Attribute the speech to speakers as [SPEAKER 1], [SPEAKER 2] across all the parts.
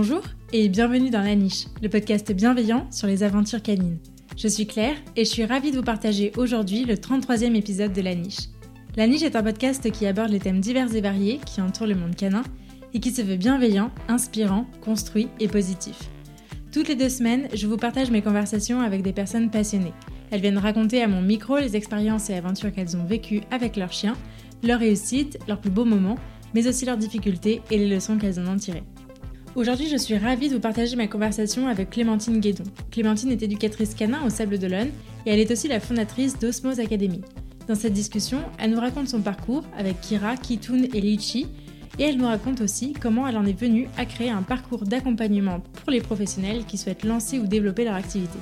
[SPEAKER 1] Bonjour et bienvenue dans La Niche, le podcast bienveillant sur les aventures canines. Je suis Claire et je suis ravie de vous partager aujourd'hui le 33e épisode de La Niche. La Niche est un podcast qui aborde les thèmes divers et variés qui entourent le monde canin et qui se veut bienveillant, inspirant, construit et positif. Toutes les deux semaines, je vous partage mes conversations avec des personnes passionnées. Elles viennent raconter à mon micro les expériences et aventures qu'elles ont vécues avec leurs chiens, leurs réussites, leurs plus beaux moments, mais aussi leurs difficultés et les leçons qu'elles en ont tirées. Aujourd'hui, je suis ravie de vous partager ma conversation avec Clémentine Guédon. Clémentine est éducatrice canin au Sable d'Olonne et elle est aussi la fondatrice d'Osmose Academy. Dans cette discussion, elle nous raconte son parcours avec Kira, Kitoun et Lichi et elle nous raconte aussi comment elle en est venue à créer un parcours d'accompagnement pour les professionnels qui souhaitent lancer ou développer leur activité.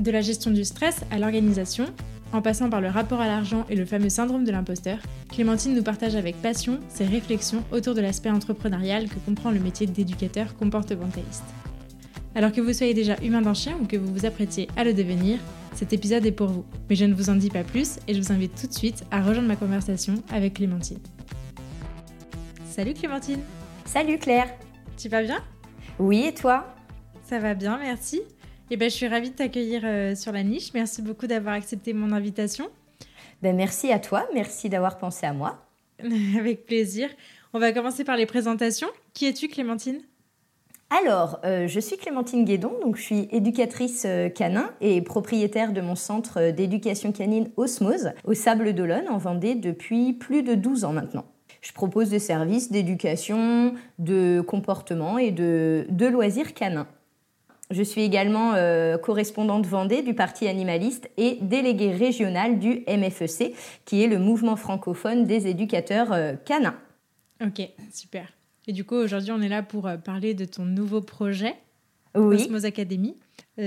[SPEAKER 1] De la gestion du stress à l'organisation, en passant par le rapport à l'argent et le fameux syndrome de l'imposteur, Clémentine nous partage avec passion ses réflexions autour de l'aspect entrepreneurial que comprend le métier d'éducateur comportementaliste. Alors que vous soyez déjà humain d'un chien ou que vous vous apprêtiez à le devenir, cet épisode est pour vous. Mais je ne vous en dis pas plus et je vous invite tout de suite à rejoindre ma conversation avec Clémentine. Salut Clémentine
[SPEAKER 2] Salut Claire
[SPEAKER 1] Tu vas bien?
[SPEAKER 2] Oui et toi?
[SPEAKER 1] Ça va bien, merci. Eh ben, je suis ravie de t'accueillir euh, sur la niche. Merci beaucoup d'avoir accepté mon invitation.
[SPEAKER 2] Ben, merci à toi, merci d'avoir pensé à moi.
[SPEAKER 1] Avec plaisir. On va commencer par les présentations. Qui es-tu, Clémentine?
[SPEAKER 2] Alors, euh, je suis Clémentine Guédon, donc je suis éducatrice euh, canin et propriétaire de mon centre d'éducation canine Osmose au Sable d'Olonne en Vendée depuis plus de 12 ans maintenant. Je propose des services d'éducation, de comportement et de, de loisirs canins. Je suis également euh, correspondante Vendée du Parti animaliste et déléguée régionale du MFEC, qui est le mouvement francophone des éducateurs euh, canins.
[SPEAKER 1] Ok, super. Et du coup, aujourd'hui, on est là pour euh, parler de ton nouveau projet,
[SPEAKER 2] oui.
[SPEAKER 1] Academy,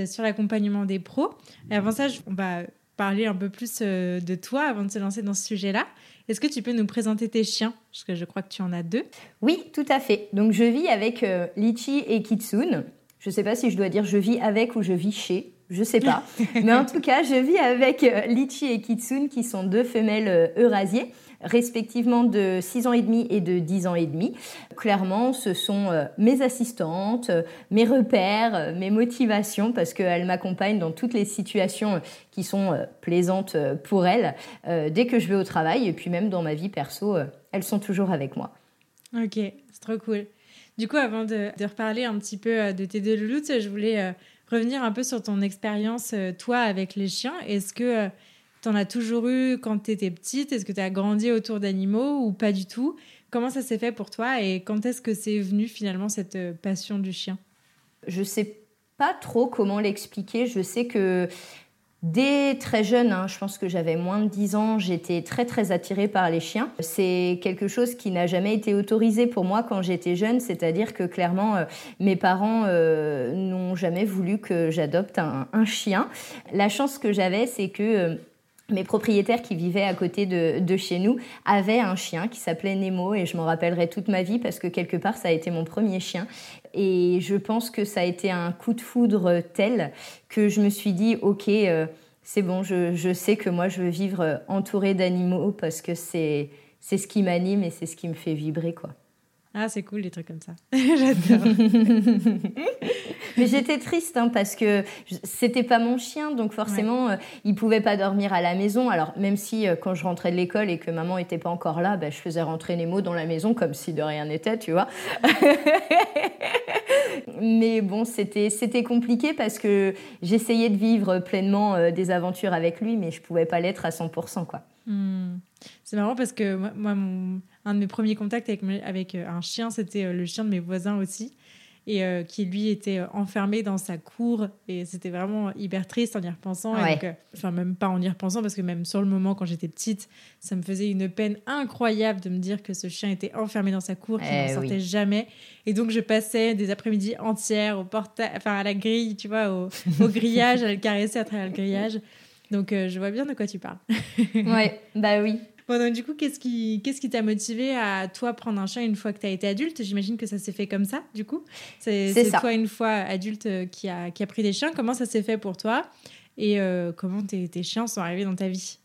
[SPEAKER 1] sur l'accompagnement des pros. Et avant ça, on va parler un peu plus de toi avant de se lancer dans ce sujet-là. Est-ce que tu peux nous présenter tes chiens? Parce que je crois que tu en as deux.
[SPEAKER 2] Oui, tout à fait. Donc, je vis avec Lichi et Kitsune. Je ne sais pas si je dois dire je vis avec ou je vis chez. Je sais pas. Mais en tout cas, je vis avec euh, Lichi et Kitsune, qui sont deux femelles euh, eurasiers, respectivement de 6 ans et demi et de 10 ans et demi. Clairement, ce sont euh, mes assistantes, mes repères, mes motivations, parce qu'elles m'accompagnent dans toutes les situations qui sont plaisantes pour elles, dès que je vais au travail, et puis même dans ma vie perso, elles sont toujours avec moi.
[SPEAKER 1] Ok, c'est trop cool. Du coup, avant de, reparler un petit peu euh, de tes deux louloutes, je voulais euh, revenir un peu sur ton expérience, euh, toi, avec les chiens. Est-ce que tu en as toujours eu quand tu étais petite? Est-ce que tu as grandi autour d'animaux ou pas du tout? Comment ça s'est fait pour toi et quand est-ce que c'est venu finalement cette passion du chien?
[SPEAKER 2] Je sais pas trop comment l'expliquer. Je sais que Dès très jeune, hein, je pense que j'avais moins de 10 ans, j'étais très très attirée par les chiens. C'est quelque chose qui n'a jamais été autorisé pour moi quand j'étais jeune, c'est-à-dire que clairement euh, mes parents euh, n'ont jamais voulu que j'adopte un, chien. La chance que j'avais, c'est que euh, mes propriétaires qui vivaient à côté de, chez nous avaient un chien qui s'appelait Nemo et je m'en rappellerai toute ma vie parce que quelque part ça a été mon premier chien et je pense que ça a été un coup de foudre tel que je me suis dit ok euh, c'est bon je, je, sais que moi je veux vivre entourée d'animaux parce que c'est c'est ce qui m'anime et c'est ce qui me fait vibrer quoi.
[SPEAKER 1] Ah, c'est cool, les trucs comme ça. J'adore.
[SPEAKER 2] Mais j'étais triste hein, parce que c'était pas mon chien, donc forcément, euh, il pouvait pas dormir à la maison. Alors, même si euh, quand je rentrais de l'école et que maman était pas encore là, bah, je faisais rentrer Nemo dans la maison comme si de rien n'était, tu vois. Mais bon, c'était compliqué parce que j'essayais de vivre pleinement euh, des aventures avec lui, mais je pouvais pas l'être à 100%, quoi.
[SPEAKER 1] Hmm. C'est marrant parce que moi, mon un de mes premiers contacts avec, avec euh, un chien, c'était le chien de mes voisins aussi, et euh, qui lui était enfermé dans sa cour, et c'était vraiment hyper triste en y repensant. enfin, même pas en y repensant, parce que même sur le moment, quand j'étais petite, ça me faisait une peine incroyable de me dire que ce chien était enfermé dans sa cour, qu'il ne eh sortait jamais. Et donc, je passais des après-midi entières au portail, enfin, à la grille, tu vois, au, au grillage, à le caresser à travers le grillage. Donc, je vois bien de quoi tu parles.
[SPEAKER 2] ouais, bah oui.
[SPEAKER 1] Bon, donc du coup, qu'est-ce qui qu'est-ce qui t'a motivé à toi prendre un chien une fois que tu as été adulte? J'imagine que ça s'est fait comme ça, du coup. C'est toi, une fois adulte, euh, qui a, qui a pris des chiens. Comment ça s'est fait pour toi? Et euh, comment tes, tes chiens sont arrivés dans ta vie?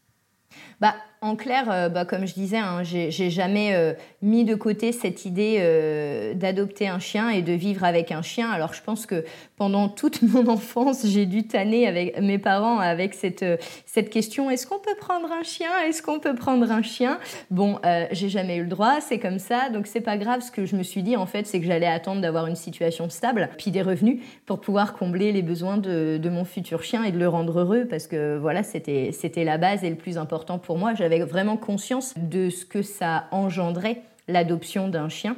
[SPEAKER 2] Bah, en clair, euh, bah, comme je disais, hein, j'ai jamais euh, mis de côté cette idée euh, d'adopter un chien et de vivre avec un chien. Alors je pense que pendant toute mon enfance, j'ai dû tanner avec mes parents avec cette, cette question est-ce qu'on peut prendre un chien? Est-ce qu'on peut prendre un chien? Bon, j'ai jamais eu le droit, c'est comme ça, donc c'est pas grave. Ce que je me suis dit en fait, c'est que j'allais attendre d'avoir une situation stable, puis des revenus pour pouvoir combler les besoins de, de, mon futur chien et de le rendre heureux, parce que voilà, c'était la base et le plus important pour moi j'avais vraiment conscience de ce que ça engendrait l'adoption d'un chien.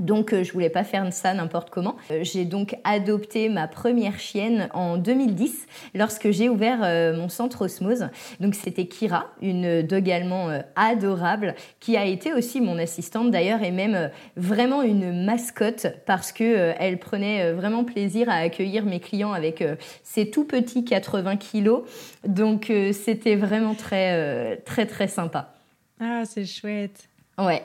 [SPEAKER 2] Donc euh, je voulais pas faire ça n'importe comment. Euh, j'ai donc adopté ma première chienne en 2010 lorsque j'ai ouvert euh, mon centre Osmose. Donc c'était Kira, une dog allemand adorable qui a été aussi mon assistante d'ailleurs et même vraiment une mascotte parce que elle prenait vraiment plaisir à accueillir mes clients avec ses tout petits 80 kilos. Donc c'était vraiment très très très sympa.
[SPEAKER 1] Ah, c'est chouette.
[SPEAKER 2] Ouais.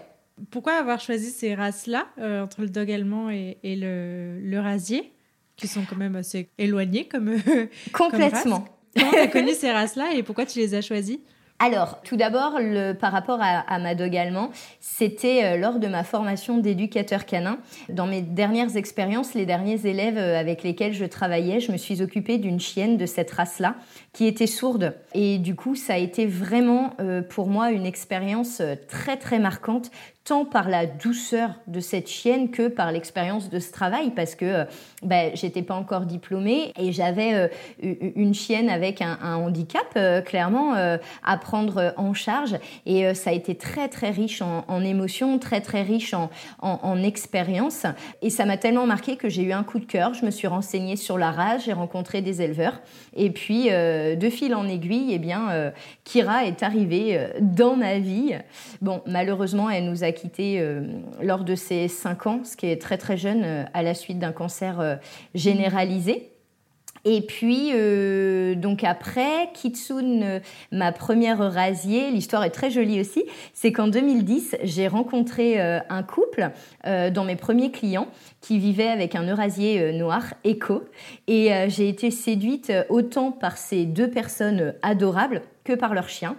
[SPEAKER 1] Pourquoi avoir choisi ces races-là, euh, entre le dog allemand et, le, le, rasier, qui sont quand même assez éloignés comme.
[SPEAKER 2] Complètement.
[SPEAKER 1] Comment tu as connu ces races-là et pourquoi tu les as choisis
[SPEAKER 2] alors, tout d'abord, par rapport à, ma dog allemand, c'était euh, lors de ma formation d'éducateur canin. Dans mes dernières expériences, les derniers élèves euh, avec lesquels je travaillais, je me suis occupée d'une chienne de cette race-là qui était sourde. Et du coup, ça a été vraiment euh, pour moi une expérience très très marquante tant par la douceur de cette chienne que par l'expérience de ce travail parce que ben, j'étais pas encore diplômée et j'avais euh, une chienne avec un, handicap euh, clairement à prendre en charge. Et ça a été très très riche en, émotions, très très riche en, en, expérience et ça m'a tellement marqué que j'ai eu un coup de cœur, je me suis renseignée sur la rage, j'ai rencontré des éleveurs. Et puis de fil en aiguille, et eh bien Kira est arrivée dans ma vie. Bon, malheureusement, elle nous a quitté euh, lors de ses 5 ans, ce qui est très très jeune, euh, à la suite d'un cancer euh, généralisé. Et puis, donc après, Kitsune, ma première rasier, l'histoire est très jolie aussi, c'est qu'en 2010, j'ai rencontré un couple dans mes premiers clients qui vivait avec un eurasier noir, Echo, et j'ai été séduite autant par ces deux personnes adorables que par leur chien.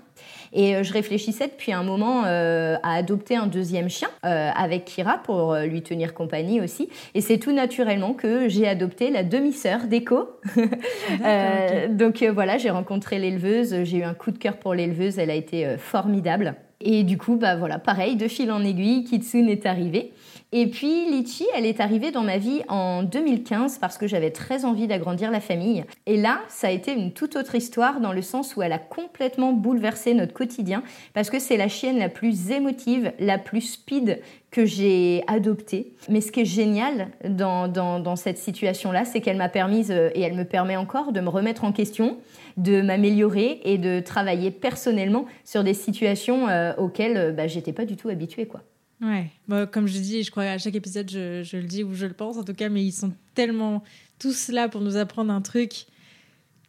[SPEAKER 2] Et euh, je réfléchissais depuis un moment euh, à adopter un deuxième chien euh, avec Kira pour lui tenir compagnie aussi. Et c'est tout naturellement que j'ai adopté la demi-sœur d'Echo. donc voilà, j'ai rencontré l'éleveuse, j'ai eu un coup de cœur pour l'éleveuse, elle a été formidable. Et du coup, bah voilà, pareil, de fil en aiguille, Kitsune est arrivée. Et puis Litchi, elle est arrivée dans ma vie en 2015 parce que j'avais très envie d'agrandir la famille. Et là, ça a été une toute autre histoire dans le sens où elle a complètement bouleversé notre quotidien parce que c'est la chienne la plus émotive, la plus speed que j'ai adoptée. Mais ce qui est génial dans, cette situation-là, c'est qu'elle m'a permis, euh, et elle me permet encore, de me remettre en question, de m'améliorer et de travailler personnellement sur des situations euh, auxquelles euh, bah, j'étais pas du tout habituée. quoi.
[SPEAKER 1] Ouais, comme je dis, je crois à chaque épisode, je, je, le dis ou je le pense en tout cas, mais ils sont tellement tous là pour nous apprendre un truc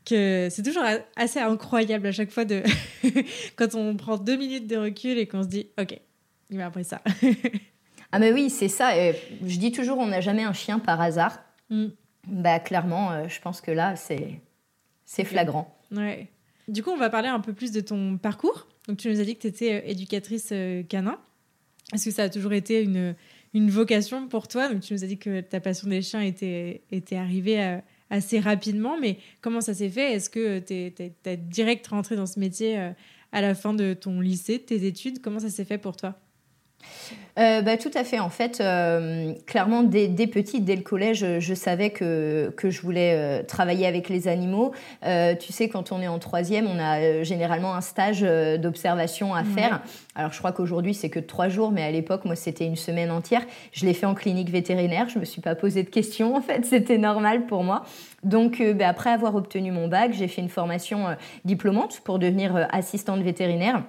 [SPEAKER 1] que c'est toujours assez incroyable à chaque fois de quand on prend deux minutes de recul et qu'on se dit, ok, il m'a appris ça.
[SPEAKER 2] ah mais oui, c'est ça. je dis toujours, on n'a jamais un chien par hasard. Mm. Bah clairement, euh, je pense que là, c'est c'est flagrant.
[SPEAKER 1] Ouais. Du coup, on va parler un peu plus de ton parcours. Donc, tu nous as dit que tu étais euh, éducatrice euh, canin. Est-ce que ça a toujours été une, une vocation pour toi? Donc, tu nous as dit que ta passion des chiens était, était arrivée assez rapidement, mais comment ça s'est fait? Est-ce que tu es, direct rentré dans ce métier à la fin de ton lycée, de tes études? Comment ça s'est fait pour toi?
[SPEAKER 2] Euh, bah, tout à fait. En fait, euh, clairement, dès, dès, petite, dès le collège, je savais que, que je voulais euh, travailler avec les animaux. tu sais, quand on est en troisième, on a généralement un stage d'observation à faire. Alors, je crois qu'aujourd'hui, c'est que trois jours, mais à l'époque, moi, c'était une semaine entière. Je l'ai fait en clinique vétérinaire. Je me suis pas posé de questions. En fait, c'était normal pour moi. Donc, bah, après avoir obtenu mon bac, j'ai fait une formation diplômante pour devenir assistante vétérinaire.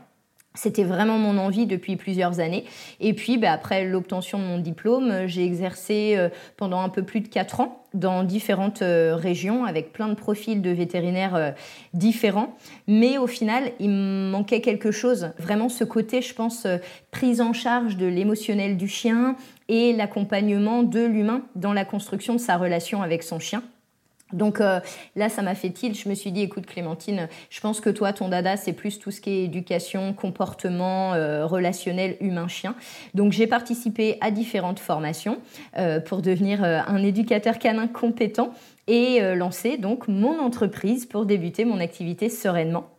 [SPEAKER 2] C'était vraiment mon envie depuis plusieurs années. Et puis, bah, après l'obtention de mon diplôme, j'ai exercé euh, pendant un peu plus de quatre ans dans différentes euh, régions avec plein de profils de vétérinaires euh, différents. Mais au final, il me manquait quelque chose. Vraiment ce côté, je pense, prise en charge de l'émotionnel du chien et l'accompagnement de l'humain dans la construction de sa relation avec son chien. Donc euh, là, ça m'a fait tilt. Je me suis dit, écoute Clémentine, je pense que toi, ton dada, c'est plus tout ce qui est éducation, comportement euh, relationnel humain-chien. Donc j'ai participé à différentes formations euh, pour devenir un éducateur canin compétent et lancer donc mon entreprise pour débuter mon activité sereinement.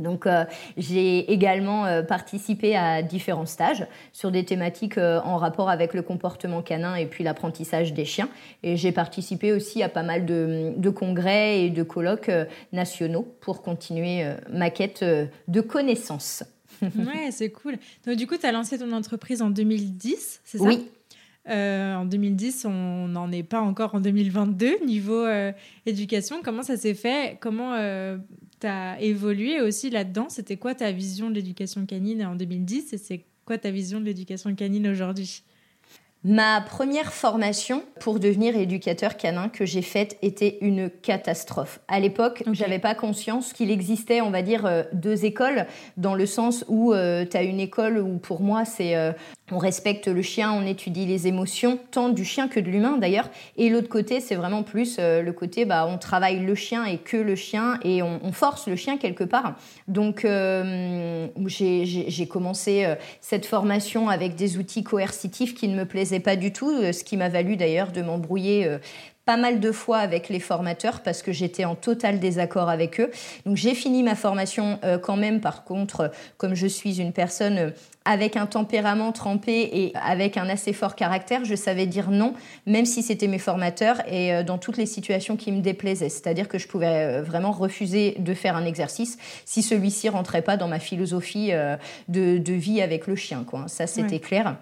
[SPEAKER 2] Donc euh, j'ai également euh, participé à différents stages sur des thématiques euh, en rapport avec le comportement canin et puis l'apprentissage des chiens. Et j'ai participé aussi à pas mal de, de congrès et de colloques nationaux pour continuer ma quête de connaissances.
[SPEAKER 1] ouais, c'est cool. Donc du coup, tu as lancé ton entreprise en 2010, c'est ça?
[SPEAKER 2] Oui.
[SPEAKER 1] en 2010, on n'en est pas encore en 2022 niveau éducation. Comment ça s'est fait? Comment tu as évolué aussi là-dedans. C'était quoi ta vision de l'éducation canine en 2010 et c'est quoi ta vision de l'éducation canine aujourd'hui?
[SPEAKER 2] Ma première formation pour devenir éducateur canin que j'ai faite était une catastrophe. À l'époque, j'avais pas conscience qu'il existait, on va dire, euh, deux écoles, dans le sens où euh, tu as une école où pour moi c'est euh, on respecte le chien, on étudie les émotions, tant du chien que de l'humain d'ailleurs. Et l'autre côté, c'est vraiment plus euh, le côté, bah, on travaille le chien et que le chien et on, force le chien quelque part. Donc euh, j'ai commencé euh, cette formation avec des outils coercitifs qui ne me plaisaient pas du tout, ce qui m'a valu d'ailleurs de m'embrouiller pas mal de fois avec les formateurs parce que j'étais en total désaccord avec eux. Donc j'ai fini ma formation quand même. Par contre, comme je suis une personne avec un tempérament trempé et avec un assez fort caractère, je savais dire non, même si c'était mes formateurs et dans toutes les situations qui me déplaisaient. C'est-à-dire que je pouvais vraiment refuser de faire un exercice si celui-ci rentrait pas dans ma philosophie de, vie avec le chien. Quoi. Ça, c'était clair.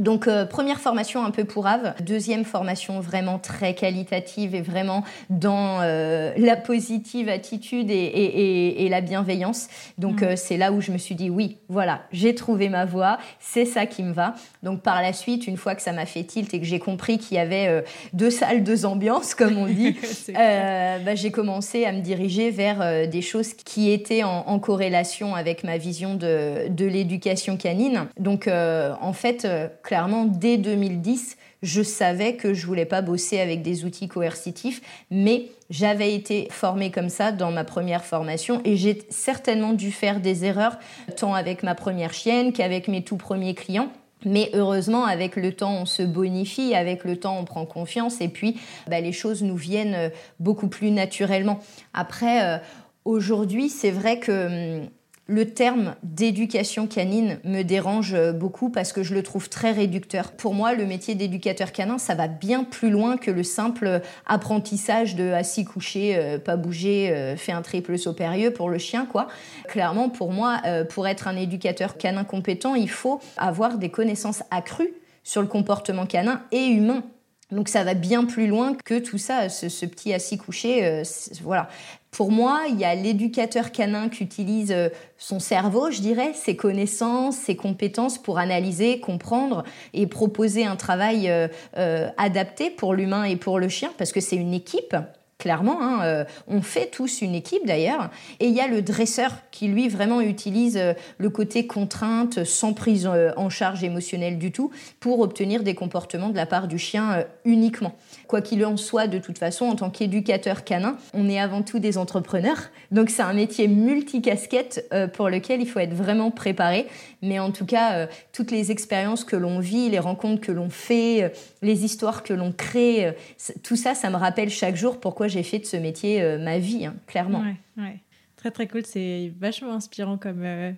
[SPEAKER 2] Donc euh, première formation un peu pour Ave, deuxième formation vraiment très qualitative et vraiment dans euh, la positive attitude et, la bienveillance. Donc mm. euh, c'est là où je me suis dit oui, voilà, j'ai trouvé ma voie, c'est ça qui me va. Donc par la suite, une fois que ça m'a fait tilt et que j'ai compris qu'il y avait deux salles, deux ambiances, comme on dit, bah, j'ai commencé à me diriger vers des choses qui étaient en, corrélation avec ma vision de, de l'éducation canine. Donc en fait clairement, dès 2010, je savais que je voulais pas bosser avec des outils coercitifs, mais j'avais été formée comme ça dans ma première formation et j'ai certainement dû faire des erreurs, tant avec ma première chienne qu'avec mes tout premiers clients. Mais heureusement, avec le temps, on se bonifie, avec le temps, on prend confiance et puis bah, les choses nous viennent euh, beaucoup plus naturellement. Après, euh, aujourd'hui, c'est vrai que hum, le terme d'éducation canine me dérange beaucoup parce que je le trouve très réducteur. Pour moi, le métier d'éducateur canin, ça va bien plus loin que le simple apprentissage de assis couché, euh, pas bouger, euh, fait un triple saut périlleux pour le chien, quoi. Clairement, pour moi, euh, pour être un éducateur canin compétent, il faut avoir des connaissances accrues sur le comportement canin et humain. Donc ça va bien plus loin que tout ça, ce, petit assis couché. voilà. Pour moi, il y a l'éducateur canin qui utilise euh, son cerveau, je dirais, ses connaissances, ses compétences pour analyser, comprendre et proposer un travail euh, euh, adapté pour l'humain et pour le chien, parce que c'est une équipe. Clairement, hein, on fait tous une équipe d'ailleurs. Et il y a le dresseur qui, lui, vraiment utilise le côté contrainte, sans prise en charge émotionnelle du tout, pour obtenir des comportements de la part du chien uniquement. Quoi qu'il en soit, de toute façon, en tant qu'éducateur canin, on est avant tout des entrepreneurs. Donc c'est un métier multicasquette pour lequel il faut être vraiment préparé. Mais en tout cas, toutes les expériences que l'on vit, les rencontres que l'on fait, les histoires que l'on crée, tout ça, ça me rappelle chaque jour pourquoi j'ai fait de ce métier euh, ma vie, hein, clairement.
[SPEAKER 1] Ouais, Très très cool, c'est vachement inspirant comme, euh,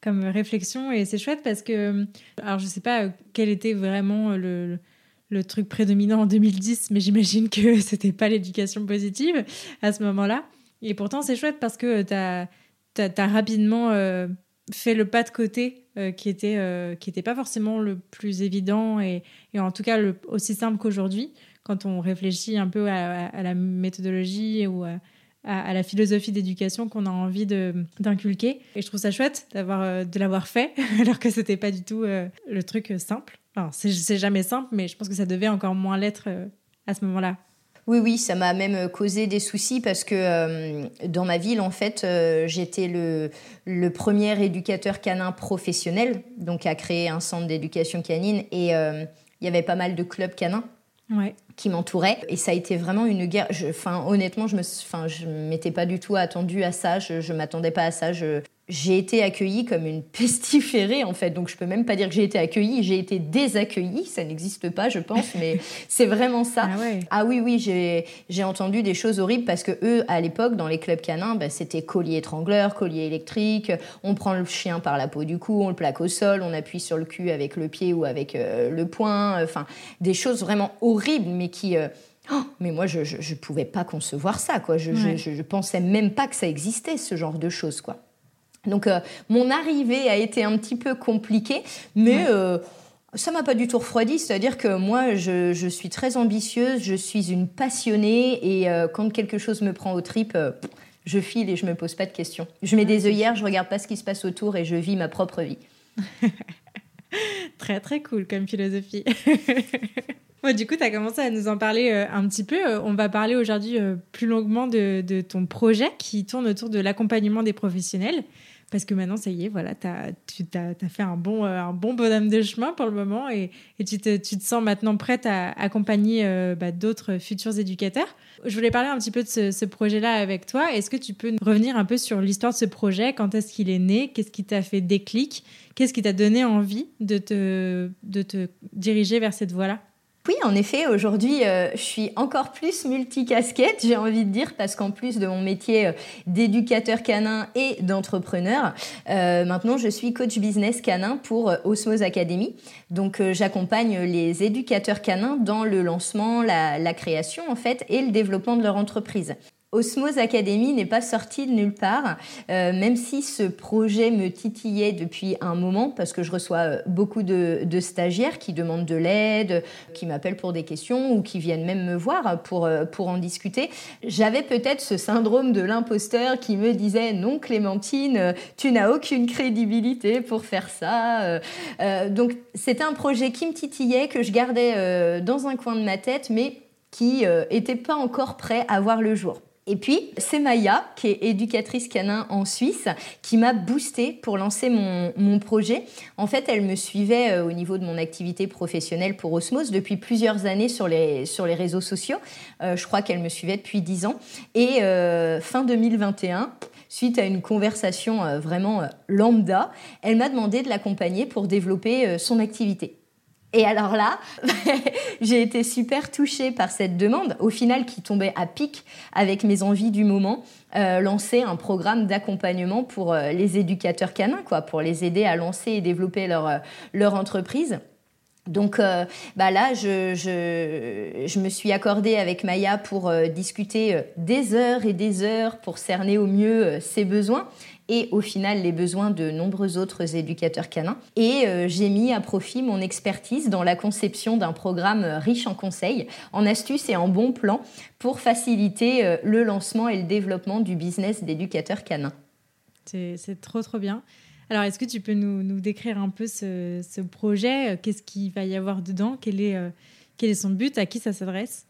[SPEAKER 1] comme réflexion et c'est chouette parce que, alors je sais pas euh, quel était vraiment le, le truc prédominant en 2010, mais j'imagine que c'était pas l'éducation positive à ce moment-là. Et pourtant c'est chouette parce que tu as, rapidement fait le pas de côté qui était qui pas forcément le plus évident et, en tout cas aussi simple qu'aujourd'hui quand on réfléchit un peu à, la méthodologie ou à, la philosophie d'éducation qu'on a envie d'inculquer. Et je trouve ça chouette euh, de l'avoir fait, alors que c'était pas du tout euh, le truc simple. Enfin, c'est jamais simple, mais je pense que ça devait encore moins l'être euh, à ce moment-là.
[SPEAKER 2] Oui, oui, ça m'a même causé des soucis parce que dans ma ville, en fait, j'étais le, le, premier éducateur canin professionnel, donc à créer un centre d'éducation canine, et il y avait pas mal de clubs canins qui m'entourait et ça a été vraiment une guerre enfin honnêtement je me enfin je m'étais pas du tout attendue à ça je, je m'attendais pas à ça je j'ai été accueillie comme une pestiférée en fait. Donc je peux même pas dire que j'ai été accueillie, j'ai été désaccueillie. Ça n'existe pas, je pense, mais c'est vraiment ça.
[SPEAKER 1] Ah, ouais.
[SPEAKER 2] ah oui, oui, j'ai entendu des choses horribles parce que eux, à l'époque, dans les clubs canins, bah, c'était collier étrangleur, collier électrique. On prend le chien par la peau du cou, on le plaque au sol, on appuie sur le cul avec le pied ou avec euh, le poing. Enfin, des choses vraiment horribles, mais qui euh, Oh, mais moi, je, je, pouvais pas concevoir ça, quoi. Je, je, je, pensais même pas que ça existait, ce genre de choses, quoi. Donc euh, mon arrivée a été un petit peu compliquée, mais euh, ça m'a pas du tout refroidi. C'est-à-dire que moi, je, suis très ambitieuse, je suis une passionnée, et euh, quand quelque chose me prend au trip, je file et je me pose pas de questions. Je mets des œillères, je regarde pas ce qui se passe autour et je vis ma propre vie.
[SPEAKER 1] très très cool comme philosophie. du coup, tu as commencé à nous en parler un petit peu. on va parler aujourd'hui plus longuement de, de, ton projet qui tourne autour de l'accompagnement des professionnels parce que maintenant, ça y est, voilà, as, tu as, fait un bon, euh, bon bonhomme de chemin pour le moment et, tu, te, sens maintenant prête à accompagner euh, bah, d'autres futurs éducateurs. Je voulais parler un petit peu de ce, ce projet-là avec toi. Est-ce que tu peux revenir un peu sur l'histoire de ce projet? Quand est-ce qu'il est né? Qu'est-ce qui t'a fait déclic? Qu'est-ce qui t'a donné envie de te, de te diriger vers cette voie-là?
[SPEAKER 2] Oui, en effet, aujourd'hui, euh, je suis encore plus multicasquette, j'ai envie de dire, parce qu'en plus de mon métier euh, d'éducateur canin et d'entrepreneur, euh, maintenant je suis coach business canin pour Osmose Academy. Donc j'accompagne les éducateurs canins dans le lancement, la, la création en fait, et le développement de leur entreprise. Osmose Academy n'est pas sorti de nulle part, euh, même si ce projet me titillait depuis un moment, parce que je reçois euh, beaucoup de, stagiaires qui demandent de l'aide, qui m'appellent pour des questions ou qui viennent même me voir pour, euh, pour en discuter. J'avais peut-être ce syndrome de l'imposteur qui me disait non Clémentine, tu n'as aucune crédibilité pour faire ça. donc c'était un projet qui me titillait, que je gardais dans un coin de ma tête, mais qui n'était pas encore prêt à voir le jour. Et puis, c'est Maya, qui est éducatrice canin en Suisse, qui m'a boosté pour lancer mon, mon, projet. En fait, elle me suivait euh, au niveau de mon activité professionnelle pour Osmose depuis plusieurs années sur les, sur les réseaux sociaux. Euh, je crois qu'elle me suivait depuis 10 ans. Et euh, fin 2021, suite à une conversation vraiment lambda, elle m'a demandé de l'accompagner pour développer son activité. Et alors là, j'ai été super touchée par cette demande, au final qui tombait à pic avec mes envies du moment, euh, lancer un programme d'accompagnement pour euh, les éducateurs canins, quoi, pour les aider à lancer et développer leur, euh, entreprise. Donc bah là, je, me suis accordée avec Maya pour discuter des heures et des heures pour cerner au mieux ses besoins et au final les besoins de nombreux autres éducateurs canins. Et euh, j'ai mis à profit mon expertise dans la conception d'un programme riche en conseils, en astuces et en bons plans pour faciliter euh, le lancement et le développement du business d'éducateurs canins.
[SPEAKER 1] C'est trop trop bien. Alors, est-ce que tu peux nous, décrire un peu ce, projet? Qu'est-ce qu'il va y avoir dedans? Quel est, euh, quel est son but? À qui ça s'adresse?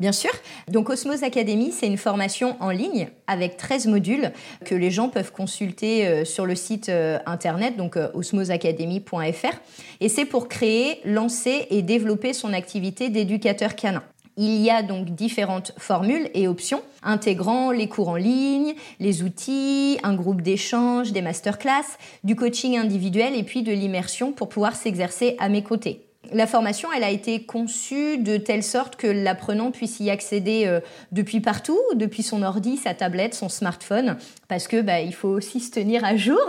[SPEAKER 2] Bien sûr. Donc Osmose Academy, c'est une formation en ligne avec 13 modules que les gens peuvent consulter euh, sur le site euh, internet, donc euh, osmoseacademy.fr. Et c'est pour créer, lancer et développer son activité d'éducateur canin. Il y a donc différentes formules et options, intégrant les cours en ligne, les outils, un groupe d'échange, des masterclass, du coaching individuel et puis de l'immersion pour pouvoir s'exercer à mes côtés. La formation, elle a été conçue de telle sorte que l'apprenant puisse y accéder euh, depuis partout, depuis son ordi, sa tablette, son smartphone, parce que bah, il faut aussi se tenir à jour.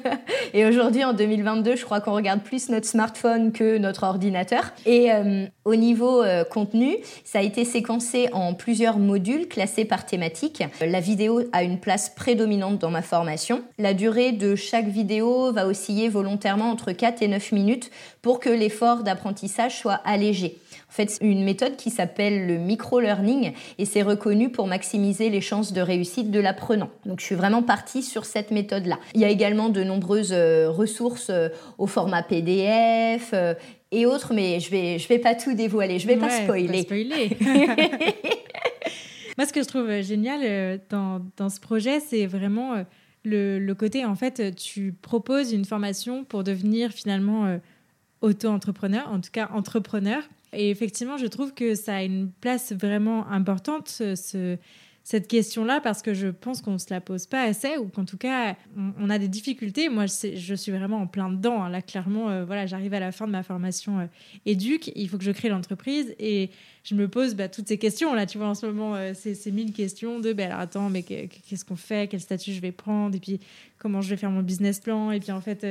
[SPEAKER 2] et aujourd'hui, en 2022, je crois qu'on regarde plus notre smartphone que notre ordinateur. Et euh, au niveau euh, contenu, ça a été séquencé en plusieurs modules classés par thématique. La vidéo a une place prédominante dans ma formation. La durée de chaque vidéo va osciller volontairement entre 4 et 9 minutes pour que l'effort d'apprentissage soit allégé. En fait, c'est une méthode qui s'appelle le micro-learning et c'est reconnu pour maximiser les chances de réussite de l'apprenant. Donc je suis vraiment partie sur cette méthode-là. Il y a également de nombreuses euh, ressources euh, au format PDF euh, et autres, mais je vais, je vais pas tout dévoiler, je vais pas spoiler.
[SPEAKER 1] spoiler. Moi, ce que je trouve génial dans, dans ce projet, c'est vraiment le, le, côté, en fait, tu proposes une formation pour devenir finalement auto-entrepreneur, en tout cas entrepreneur. Et effectivement, je trouve que ça a une place vraiment importante, ce, cette question-là parce que je pense qu'on ne se la pose pas assez ou qu'en tout cas on, a des difficultés. Moi, je suis vraiment en plein dedans. Hein. Là, clairement, euh, voilà, j'arrive à la fin de ma formation euh, éduque. Il faut que je crée l'entreprise et je me pose bah, toutes ces questions. Là, tu vois, en ce moment, euh, c'est mille questions de bah, alors attends, mais qu'est-ce qu'on fait? Quel statut je vais prendre? Et puis comment je vais faire mon business plan? Et puis en fait,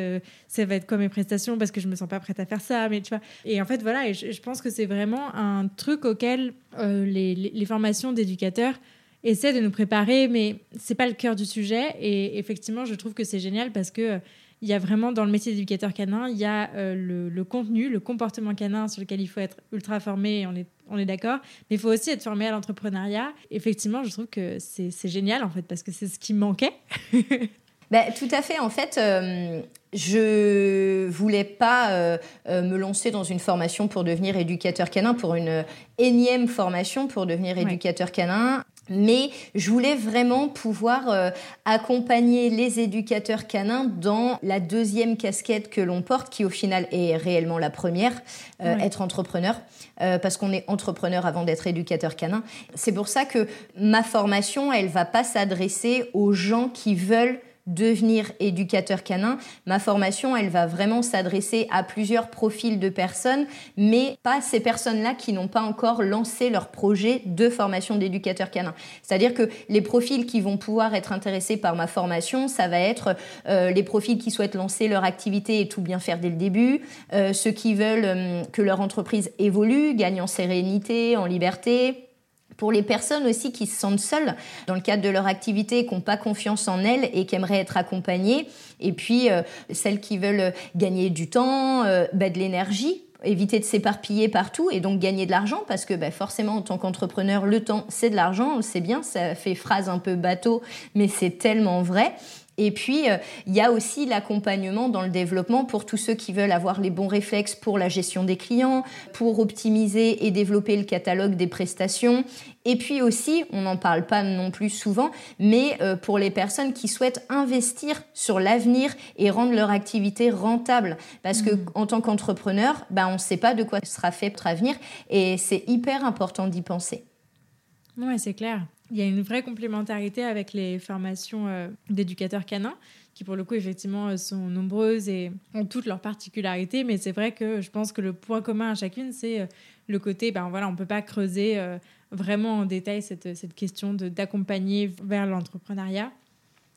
[SPEAKER 1] ça va être quoi mes prestations? Parce que je me sens pas prête à faire ça. Mais tu vois. Et en fait, voilà, je, pense que c'est vraiment un truc auquel les formations d'éducateurs essaie de nous préparer, mais c'est pas le cœur du sujet. Et effectivement, je trouve que c'est génial parce que il y a vraiment dans le métier d'éducateur canin, il y a euh, le, contenu, le comportement canin sur lequel il faut être ultra formé, et on est, on est d'accord, mais il faut aussi être formé à l'entrepreneuriat. Effectivement, je trouve que c'est génial en fait, parce que c'est ce qui manquait.
[SPEAKER 2] Ben, tout à fait. En fait, euh, je voulais pas euh, me lancer dans une formation pour devenir éducateur canin, pour une énième formation pour devenir éducateur canin. Mais je voulais vraiment pouvoir euh, accompagner les éducateurs canins dans la deuxième casquette que l'on porte, qui au final est réellement la première, euh, être entrepreneur, euh, parce qu'on est entrepreneur avant d'être éducateur canin. C'est pour ça que ma formation, elle va pas s'adresser aux gens qui veulent devenir éducateur canin. Ma formation, elle va vraiment s'adresser à plusieurs profils de personnes, mais pas ces personnes-là qui n'ont pas encore lancé leur projet de formation d'éducateur canin. C'est-à-dire que les profils qui vont pouvoir être intéressés par ma formation, ça va être euh, les profils qui souhaitent lancer leur activité et tout bien faire dès le début, euh, ceux qui veulent euh, que leur entreprise évolue, gagne en sérénité, en liberté, pour les personnes aussi qui se sentent seules dans le cadre de leur activité, qui n'ont pas confiance en elles et qui aimeraient être accompagnées, et puis euh, celles qui veulent gagner du temps, euh, bah, de l'énergie éviter de s'éparpiller partout et donc gagner de l'argent parce que bah, forcément en tant qu'entrepreneur le temps c'est de l'argent on sait bien ça fait phrase un peu bateau mais c'est tellement vrai et puis, euh, il y a aussi l'accompagnement dans le développement pour tous ceux qui veulent avoir les bons réflexes pour la gestion des clients, pour optimiser et développer le catalogue des prestations. Et puis aussi, on n'en parle pas non plus souvent, mais euh, pour les personnes qui souhaitent investir sur l'avenir et rendre leur activité rentable. Parce que mmh. en tant qu'entrepreneur, ben, on ne sait pas de quoi sera fait notre avenir et c'est hyper important d'y penser.
[SPEAKER 1] Oui, c'est clair. Il y a une vraie complémentarité avec les formations euh, d'éducateurs canins, qui pour le coup, effectivement, euh, sont nombreuses et ont toutes leurs particularités. Mais c'est vrai que je pense que le point commun à chacune, c'est euh, le côté, ben voilà, on ne peut pas creuser vraiment en détail cette, cette question d'accompagner vers l'entrepreneuriat.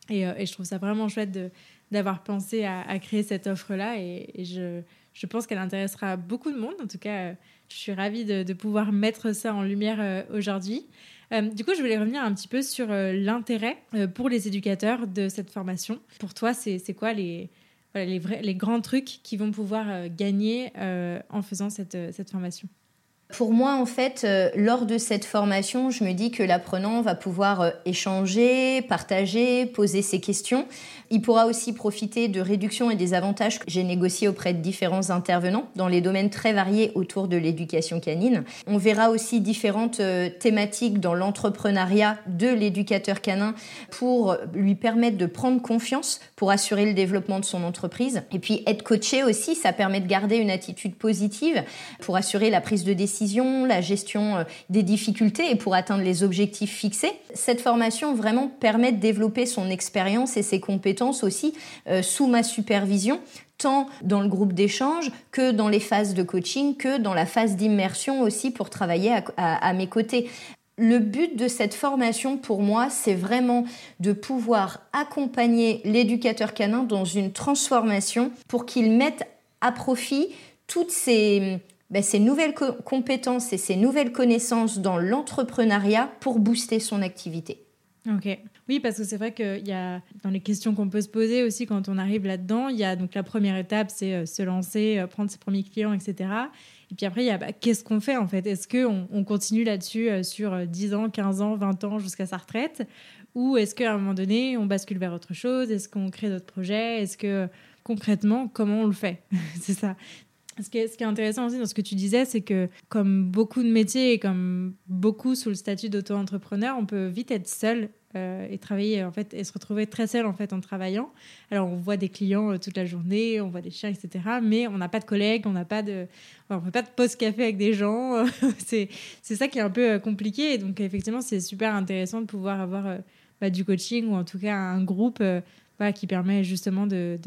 [SPEAKER 1] Et, je trouve ça vraiment chouette d'avoir pensé à, créer cette offre-là. Et, je, je pense qu'elle intéressera beaucoup de monde. En tout cas, je suis ravie de pouvoir mettre ça en lumière aujourd'hui. Euh, du coup, je voulais revenir un petit peu sur euh, l'intérêt euh, pour les éducateurs de cette formation. Pour toi, c'est quoi les, les, vrais, les grands trucs qui vont pouvoir gagner en faisant cette, cette formation?
[SPEAKER 2] Pour moi, en fait, euh, lors de cette formation, je me dis que l'apprenant va pouvoir euh, échanger, partager, poser ses questions. Il pourra aussi profiter de réductions et des avantages que j'ai négociés auprès de différents intervenants dans les domaines très variés autour de l'éducation canine. On verra aussi différentes euh, thématiques dans l'entrepreneuriat de l'éducateur canin pour lui permettre de prendre confiance pour assurer le développement de son entreprise. Et puis être coaché aussi, ça permet de garder une attitude positive pour assurer la prise de décision la gestion euh, des difficultés et pour atteindre les objectifs fixés. Cette formation vraiment permet de développer son expérience et ses compétences aussi euh, sous ma supervision tant dans le groupe d'échange que dans les phases de coaching, que dans la phase d'immersion aussi pour travailler à, mes côtés. Le but de cette formation pour moi, c'est vraiment de pouvoir accompagner l'éducateur canin dans une transformation pour qu'il mette à profit toutes ces ben, ces nouvelles compétences et ces nouvelles connaissances dans l'entrepreneuriat pour booster son activité.
[SPEAKER 1] Ok. Oui, parce que c'est vrai qu'il y a dans les questions qu'on peut se poser aussi quand on arrive là-dedans, il y a donc la première étape, c'est euh, se lancer, euh, prendre ses premiers clients, etc. Et puis après, il y a bah, qu'est-ce qu'on fait en fait? Est-ce qu'on on continue là-dessus euh, sur 10 ans, 15 ans, 20 ans jusqu'à sa retraite? Ou est-ce qu'à un moment donné, on bascule vers autre chose? Est-ce qu'on crée d'autres projets? Est-ce que concrètement, comment on le fait? C'est ça. Ce qui, est, intéressant aussi dans ce que tu disais, c'est que comme beaucoup de métiers et comme beaucoup sous le statut d'auto-entrepreneur, on peut vite être seul et travailler en fait et se retrouver très seul en fait en travaillant. Alors on voit des clients toute la journée, on voit des chiens, etc. Mais on n'a pas de collègues, on n'a pas de, on fait pas de pause café avec des gens. c'est ça qui est un peu compliqué. Et donc effectivement c'est super intéressant de pouvoir avoir bah, du coaching ou en tout cas un groupe qui permet justement de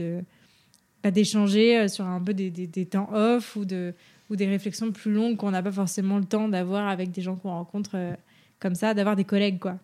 [SPEAKER 1] bah, d'échanger sur un peu des, des, temps off ou de ou des réflexions plus longues qu'on n'a pas forcément le temps d'avoir avec des gens qu'on rencontre euh, comme ça, d'avoir des collègues, quoi.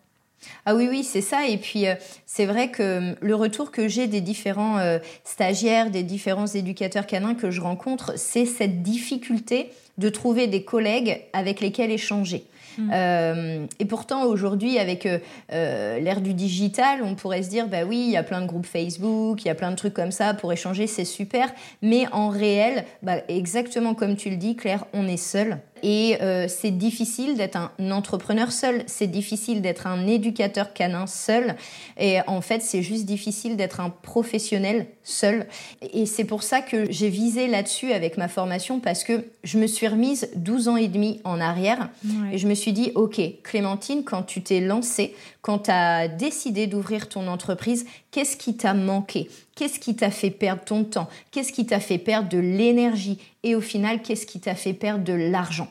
[SPEAKER 2] Ah oui, oui, c'est ça. Et puis, euh, c'est vrai que hum, le retour que j'ai des différents euh, stagiaires, des différents éducateurs canins que je rencontre, c'est cette difficulté de trouver des collègues avec lesquels échanger. Mm. Euh, et pourtant, aujourd'hui, avec euh, euh, l'ère du digital, on pourrait se dire, bah oui, il y a plein de groupes Facebook, il y a plein de trucs comme ça pour échanger, c'est super. Mais en réel, bah, exactement comme tu le dis, Claire, on est seul. Et euh, c'est difficile d'être un entrepreneur seul, c'est difficile d'être un éducateur canin seul. Et en fait, c'est juste difficile d'être un professionnel seul. Et c'est pour ça que j'ai visé là-dessus avec ma formation parce que je me suis remise 12 ans et demi en arrière. Et je me suis dit, OK, Clémentine, quand tu t'es lancée, quand tu as décidé d'ouvrir ton entreprise, qu'est-ce qui t'a manqué? Qu'est-ce qui t'a fait perdre ton temps? Qu'est-ce qui t'a fait perdre de l'énergie? Et au final, qu'est-ce qui t'a fait perdre de l'argent?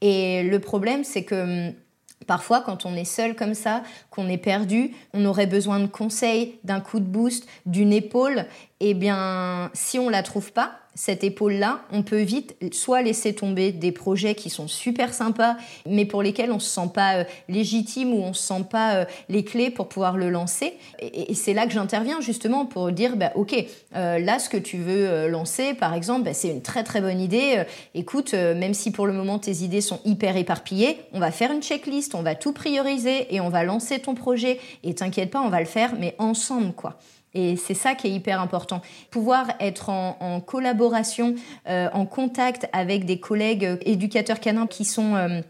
[SPEAKER 2] Et le problème, c'est que hum, Parfois, quand on est seul comme ça, qu'on est perdu, on aurait besoin de conseils, d'un coup de boost, d'une épaule. Eh bien, si on la trouve pas, cette épaule-là, on peut vite soit laisser tomber des projets qui sont super sympas, mais pour lesquels on se sent pas euh, légitime ou on se sent pas euh, les clés pour pouvoir le lancer. Et, c'est là que j'interviens justement pour dire, bah, ok, euh, là ce que tu veux lancer, par exemple, bah, c'est une très très bonne idée. écoute, même si pour le moment tes idées sont hyper éparpillées, on va faire une checklist, on va tout prioriser et on va lancer ton projet. Et t'inquiète pas, on va le faire, mais ensemble quoi. Et c'est ça qui est hyper important. Pouvoir être en, collaboration, euh, en contact avec des collègues éducateurs canins qui sont...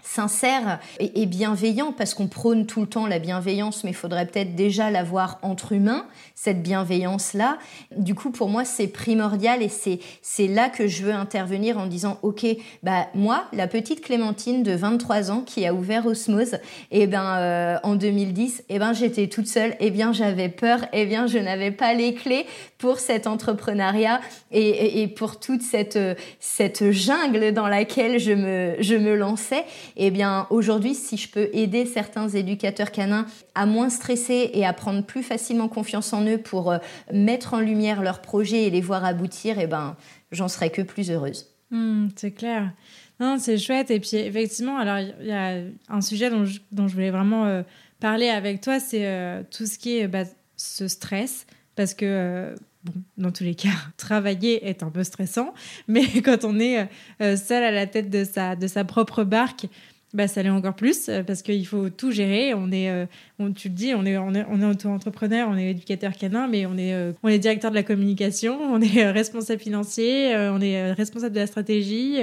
[SPEAKER 2] Euh, sincère et, bienveillant parce qu'on prône tout le temps la bienveillance mais il faudrait peut-être déjà l'avoir entre humains cette bienveillance là du coup pour moi c'est primordial et c'est là que je veux intervenir en disant ok bah moi la petite Clémentine de 23 ans qui a ouvert Osmose et eh ben euh, en 2010 et eh ben j'étais toute seule et eh bien j'avais peur et bien je n'avais pas les clés pour cet entrepreneuriat et, et, pour toute cette cette jungle dans laquelle je me je me lançais eh bien aujourd'hui, si je peux aider certains éducateurs canins à moins stresser et à prendre plus facilement confiance en eux pour euh, mettre en lumière leurs projets et les voir aboutir, eh ben j'en serais que plus heureuse.
[SPEAKER 1] Hmm, c'est clair. Non, c'est chouette. Et puis effectivement, alors il y a un sujet dont je, dont je voulais vraiment euh, parler avec toi, c'est euh, tout ce qui est bah, ce stress, parce que Bon, dans tous les cas, travailler est un peu stressant, mais quand on est seul à la tête de sa, de sa propre barque, bah, ça l'est encore plus euh, parce qu'il faut tout gérer. On est, euh, tu le dis, on est, on est, on est auto-entrepreneur, on est éducateur canin, mais on est, euh, on est directeur de la communication, on est responsable financier, on est responsable de la stratégie.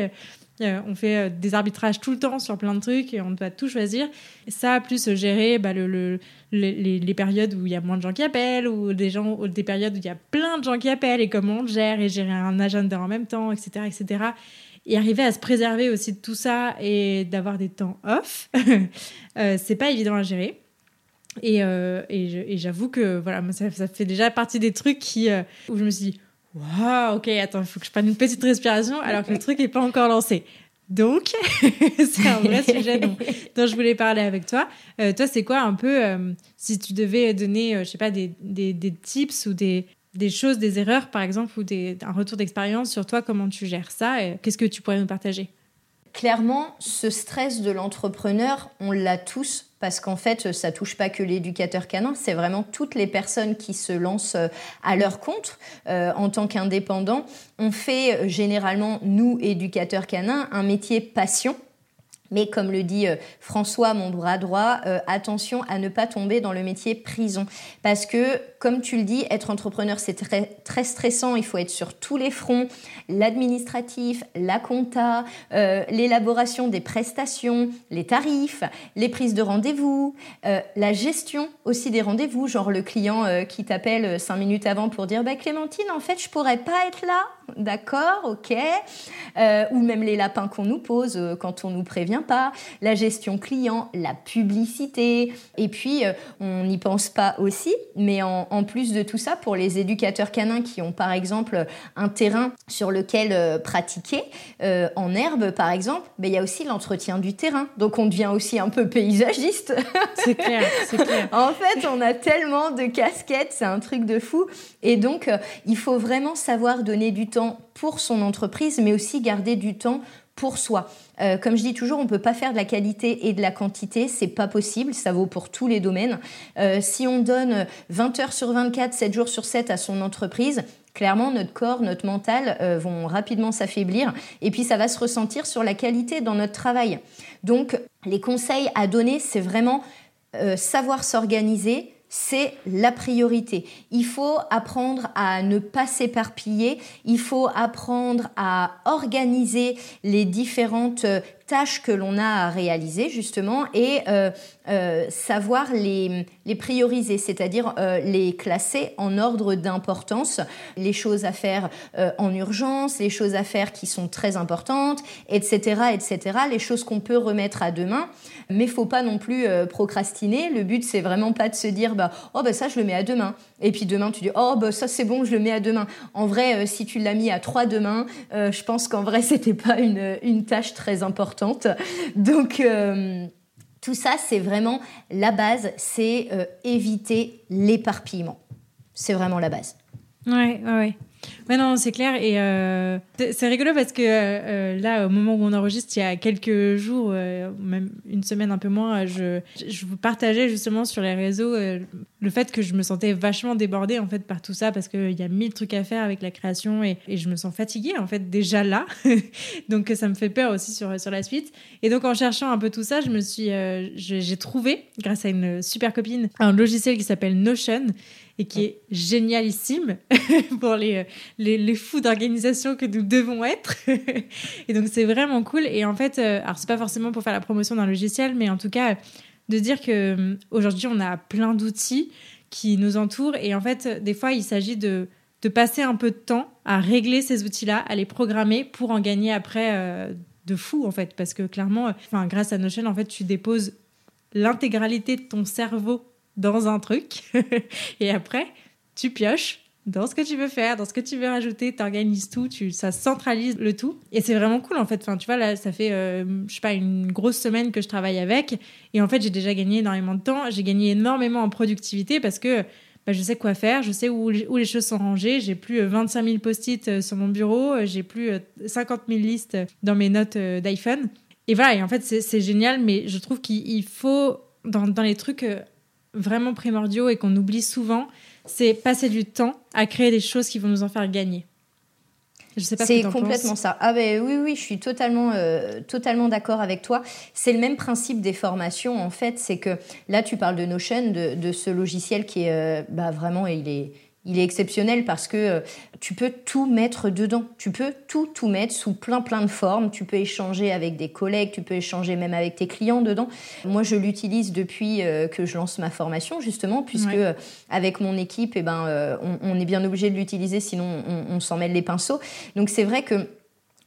[SPEAKER 1] On fait des arbitrages tout le temps sur plein de trucs et on doit tout choisir. Ça, plus gérer bah, le, les, périodes où il y a moins de gens qui appellent ou des, des périodes où il y a plein de gens qui appellent et comment on gère et gérer un agenda en même temps, etc. etc et arriver à se préserver aussi de tout ça et d'avoir des temps off, euh, c'est pas évident à gérer. Et, euh, j'avoue que voilà, ça, ça, fait déjà partie des trucs qui, euh, où je me suis dit, waouh, ok, attends, il faut que je prenne une petite respiration alors que le truc n'est pas encore lancé. Donc, c'est un vrai sujet dont, je voulais parler avec toi. toi, c'est quoi un peu, si tu devais donner, je sais pas, des, des, des tips ou des, des choses, des erreurs, par exemple, ou un retour d'expérience sur toi, comment tu gères ça et Qu'est-ce que tu pourrais nous partager?
[SPEAKER 2] Clairement, ce stress de l'entrepreneur, on l'a tous parce qu'en fait, ça touche pas que l'éducateur canin, c'est vraiment toutes les personnes qui se lancent euh, à leur compte euh, en tant qu'indépendant. On fait euh, généralement, nous, éducateurs canins, un métier passion mais comme le dit euh, François, mon bras droit, euh, attention à ne pas tomber dans le métier prison. Parce que, comme tu le dis, être entrepreneur, c'est très, stressant. Il faut être sur tous les fronts. L'administratif, la compta, euh, l'élaboration des prestations, les tarifs, les prises de rendez-vous, la gestion aussi des rendez-vous. Genre le client qui t'appelle cinq minutes avant pour dire bah, Clémentine, en fait, je pourrais pas être là d'accord, ok. Euh, ou même les lapins qu'on nous pose euh, quand on nous prévient pas, la gestion client, la publicité. Et puis, euh, on n'y pense pas aussi, mais en, plus de tout ça, pour les éducateurs canins qui ont par exemple un terrain sur lequel pratiquer, en herbe par exemple, ben, il y a aussi l'entretien du terrain. Donc, on devient aussi un peu paysagiste.
[SPEAKER 1] C'est clair, c'est clair.
[SPEAKER 2] en fait, on a tellement de casquettes, c'est un truc de fou. Et donc, il faut vraiment savoir donner du temps pour son entreprise, mais aussi garder du temps pour soi. Euh, comme je dis toujours, on ne peut pas faire de la qualité et de la quantité, c'est pas possible, ça vaut pour tous les domaines. Euh, si on donne 20 heures sur 24, 7 jours sur 7 à son entreprise, clairement notre corps, notre mental euh, vont rapidement s'affaiblir et puis ça va se ressentir sur la qualité dans notre travail. Donc les conseils à donner, c'est vraiment savoir s'organiser, c'est la priorité. Il faut apprendre à ne pas s'éparpiller, il faut apprendre à organiser les différentes tâches que l'on a à réaliser justement et euh, euh, savoir les, les prioriser, c'est-à-dire euh, les classer en ordre d'importance, les choses à faire en urgence, les choses à faire qui sont très importantes, etc., etc., les choses qu'on peut remettre à demain, mais faut pas non plus procrastiner. Le but c'est vraiment pas de se dire bah oh bah ça je le mets à demain et puis demain tu dis oh bah ça c'est bon je le mets à demain. En vrai si tu l'as mis à trois demain, je pense qu'en vrai c'était pas une, tâche très importante donc, euh, tout ça, c'est vraiment la base, c'est euh, éviter l'éparpillement. C'est vraiment la base.
[SPEAKER 1] Ouais, ouais, ouais. Ouais, non, c'est clair. Et euh, c'est rigolo parce que euh, là, au moment où on enregistre, il y a quelques jours, euh, même une semaine un peu moins, je, je vous partageais justement sur les réseaux le fait que je me sentais vachement débordée en fait par tout ça parce qu'il y a mille trucs à faire avec la création et, et je me sens fatiguée en fait déjà là. donc ça me fait peur aussi sur, sur la suite. Et donc en cherchant un peu tout ça, je me suis, j'ai trouvé, grâce à une super copine, un logiciel qui s'appelle Notion et qui est génialissime pour les, les, fous d'organisation que nous devons être. et donc, c'est vraiment cool. Et en fait, euh, alors, c'est pas forcément pour faire la promotion d'un logiciel, mais en tout cas, de dire que euh, aujourd'hui, on a plein d'outils qui nous entourent. Et en fait, des fois, il s'agit de, de passer un peu de temps à régler ces outils-là, à les programmer pour en gagner après euh, de fou, en fait. Parce que clairement, grâce à Notion, en fait, tu déposes l'intégralité de ton cerveau dans un truc. et après, tu pioches dans ce que tu veux faire, dans ce que tu veux rajouter, tu organises tout, tu, ça centralise le tout. Et c'est vraiment cool en fait. Enfin, tu vois, là, ça fait, euh, je sais pas, une grosse semaine que je travaille avec. Et en fait, j'ai déjà gagné énormément de temps. J'ai gagné énormément en productivité parce que bah, je sais quoi faire, je sais où, où les choses sont rangées. J'ai plus 25 euh, 000 post-it euh, sur mon bureau, j'ai plus 50 000 listes dans mes notes d'iPhone. Et voilà, et en fait, c'est génial, mais je trouve qu'il faut, dans, dans les trucs vraiment primordiaux et qu'on oublie souvent, c'est passer du temps à créer des choses qui vont nous en faire gagner.
[SPEAKER 2] Je sais pas C'est complètement ça. Ah ben oui, oui, je suis totalement, euh, totalement d'accord avec toi. C'est le même principe des formations en fait. C'est que là, tu parles de Notion, de, de ce logiciel qui est euh, bah, vraiment, il est il est exceptionnel parce que euh, tu peux tout mettre dedans. Tu peux tout, tout mettre sous plein, plein de formes. Tu peux échanger avec des collègues, tu peux échanger même avec tes clients dedans. Moi, je l'utilise depuis euh, que je lance ma formation, justement, puisque euh, avec mon équipe, eh ben, on, est bien obligé de l'utiliser, sinon on, on s'en mêle les pinceaux. Donc, c'est vrai que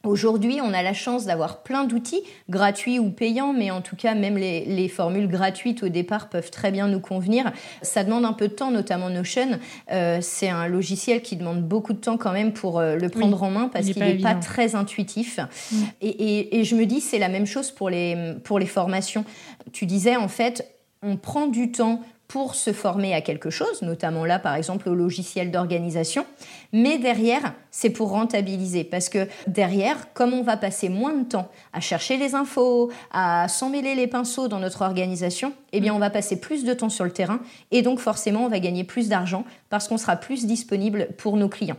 [SPEAKER 2] Aujourd'hui, on a la chance d'avoir plein d'outils, gratuits ou payants, mais en tout cas, même les, formules gratuites au départ peuvent très bien nous convenir. Ça demande un peu de temps, notamment Notion. Euh, c'est un logiciel qui demande beaucoup de temps quand même pour euh, le prendre en main parce qu'il n'est pas, très intuitif. Mm. Et, et, je me dis, c'est la même chose pour les, pour les formations. Tu disais, en fait, on prend du temps pour se former à quelque chose, notamment là par exemple au logiciel d'organisation, mais derrière c'est pour rentabiliser parce que derrière, comme on va passer moins de temps à chercher les infos, à s'emmêler les pinceaux dans notre organisation, eh bien on va passer plus de temps sur le terrain et donc forcément on va gagner plus d'argent parce qu'on sera plus disponible pour nos clients.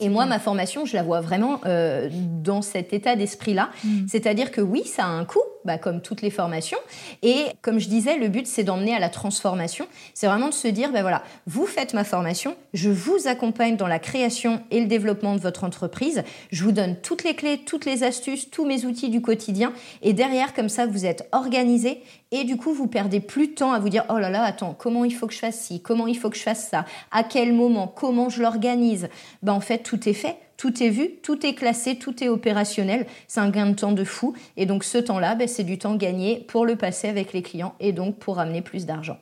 [SPEAKER 2] Et moi, ma formation, je la vois vraiment euh, dans cet état d'esprit-là. Mm. C'est-à-dire que oui, ça a un coût, bah, comme toutes les formations. Et comme je disais, le but, c'est d'emmener à la transformation. C'est vraiment de se dire, ben voilà, vous faites ma formation, je vous accompagne dans la création et le développement de votre entreprise. Je vous donne toutes les clés, toutes les astuces, tous mes outils du quotidien. Et derrière, comme ça, vous êtes organisé. Et du coup, vous perdez plus de temps à vous dire, oh là là, attends, comment il faut que je fasse ci, comment il faut que je fasse ça, à quel moment, comment je l'organise. Ben, en fait, tout est fait. Tout est vu, tout est classé, tout est opérationnel. C'est un gain de temps de fou. Et donc ce temps-là, ben, c'est du temps gagné pour le passer avec les clients et donc pour amener plus d'argent.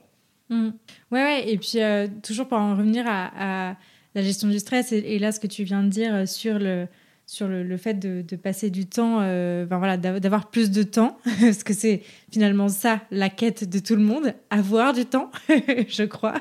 [SPEAKER 1] Mmh. Ouais, ouais, et puis euh, toujours pour en revenir à, la gestion du stress, et, là ce que tu viens de dire sur le, sur le, fait de, passer du temps, euh, voilà, d'avoir plus de temps, parce que c'est finalement ça la quête de tout le monde, avoir du temps, je crois.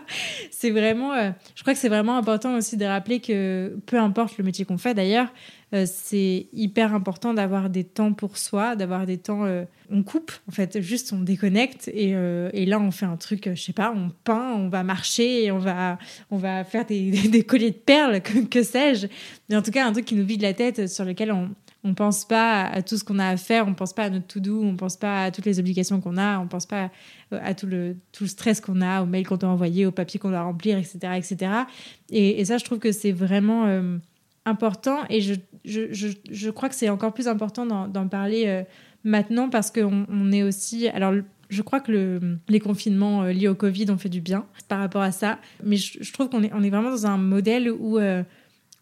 [SPEAKER 1] C'est vraiment, euh, je crois que c'est vraiment important aussi de rappeler que peu importe le métier qu'on fait d'ailleurs, euh, c'est hyper important d'avoir des temps pour soi, d'avoir des temps. Euh, on coupe, en fait, juste on déconnecte et, euh, et, là on fait un truc, je sais pas, on peint, on va marcher, on va, on va faire des, des, colliers de perles, que, sais-je. Mais en tout cas, un truc qui nous vide la tête, sur lequel on, on pense pas à tout ce qu'on a à faire, on pense pas à notre to-do, on pense pas à toutes les obligations qu'on a, on pense pas à, tout, le, tout le stress qu'on a, aux mails qu'on doit envoyer, aux papiers qu'on doit remplir, etc. etc. Et, et ça, je trouve que c'est vraiment important et je, je, je, je crois que c'est encore plus important d'en parler euh, maintenant parce qu'on on est aussi... Alors, je crois que le, les confinements euh, liés au Covid ont fait du bien par rapport à ça, mais je, trouve qu'on est, on est vraiment dans un modèle où, euh,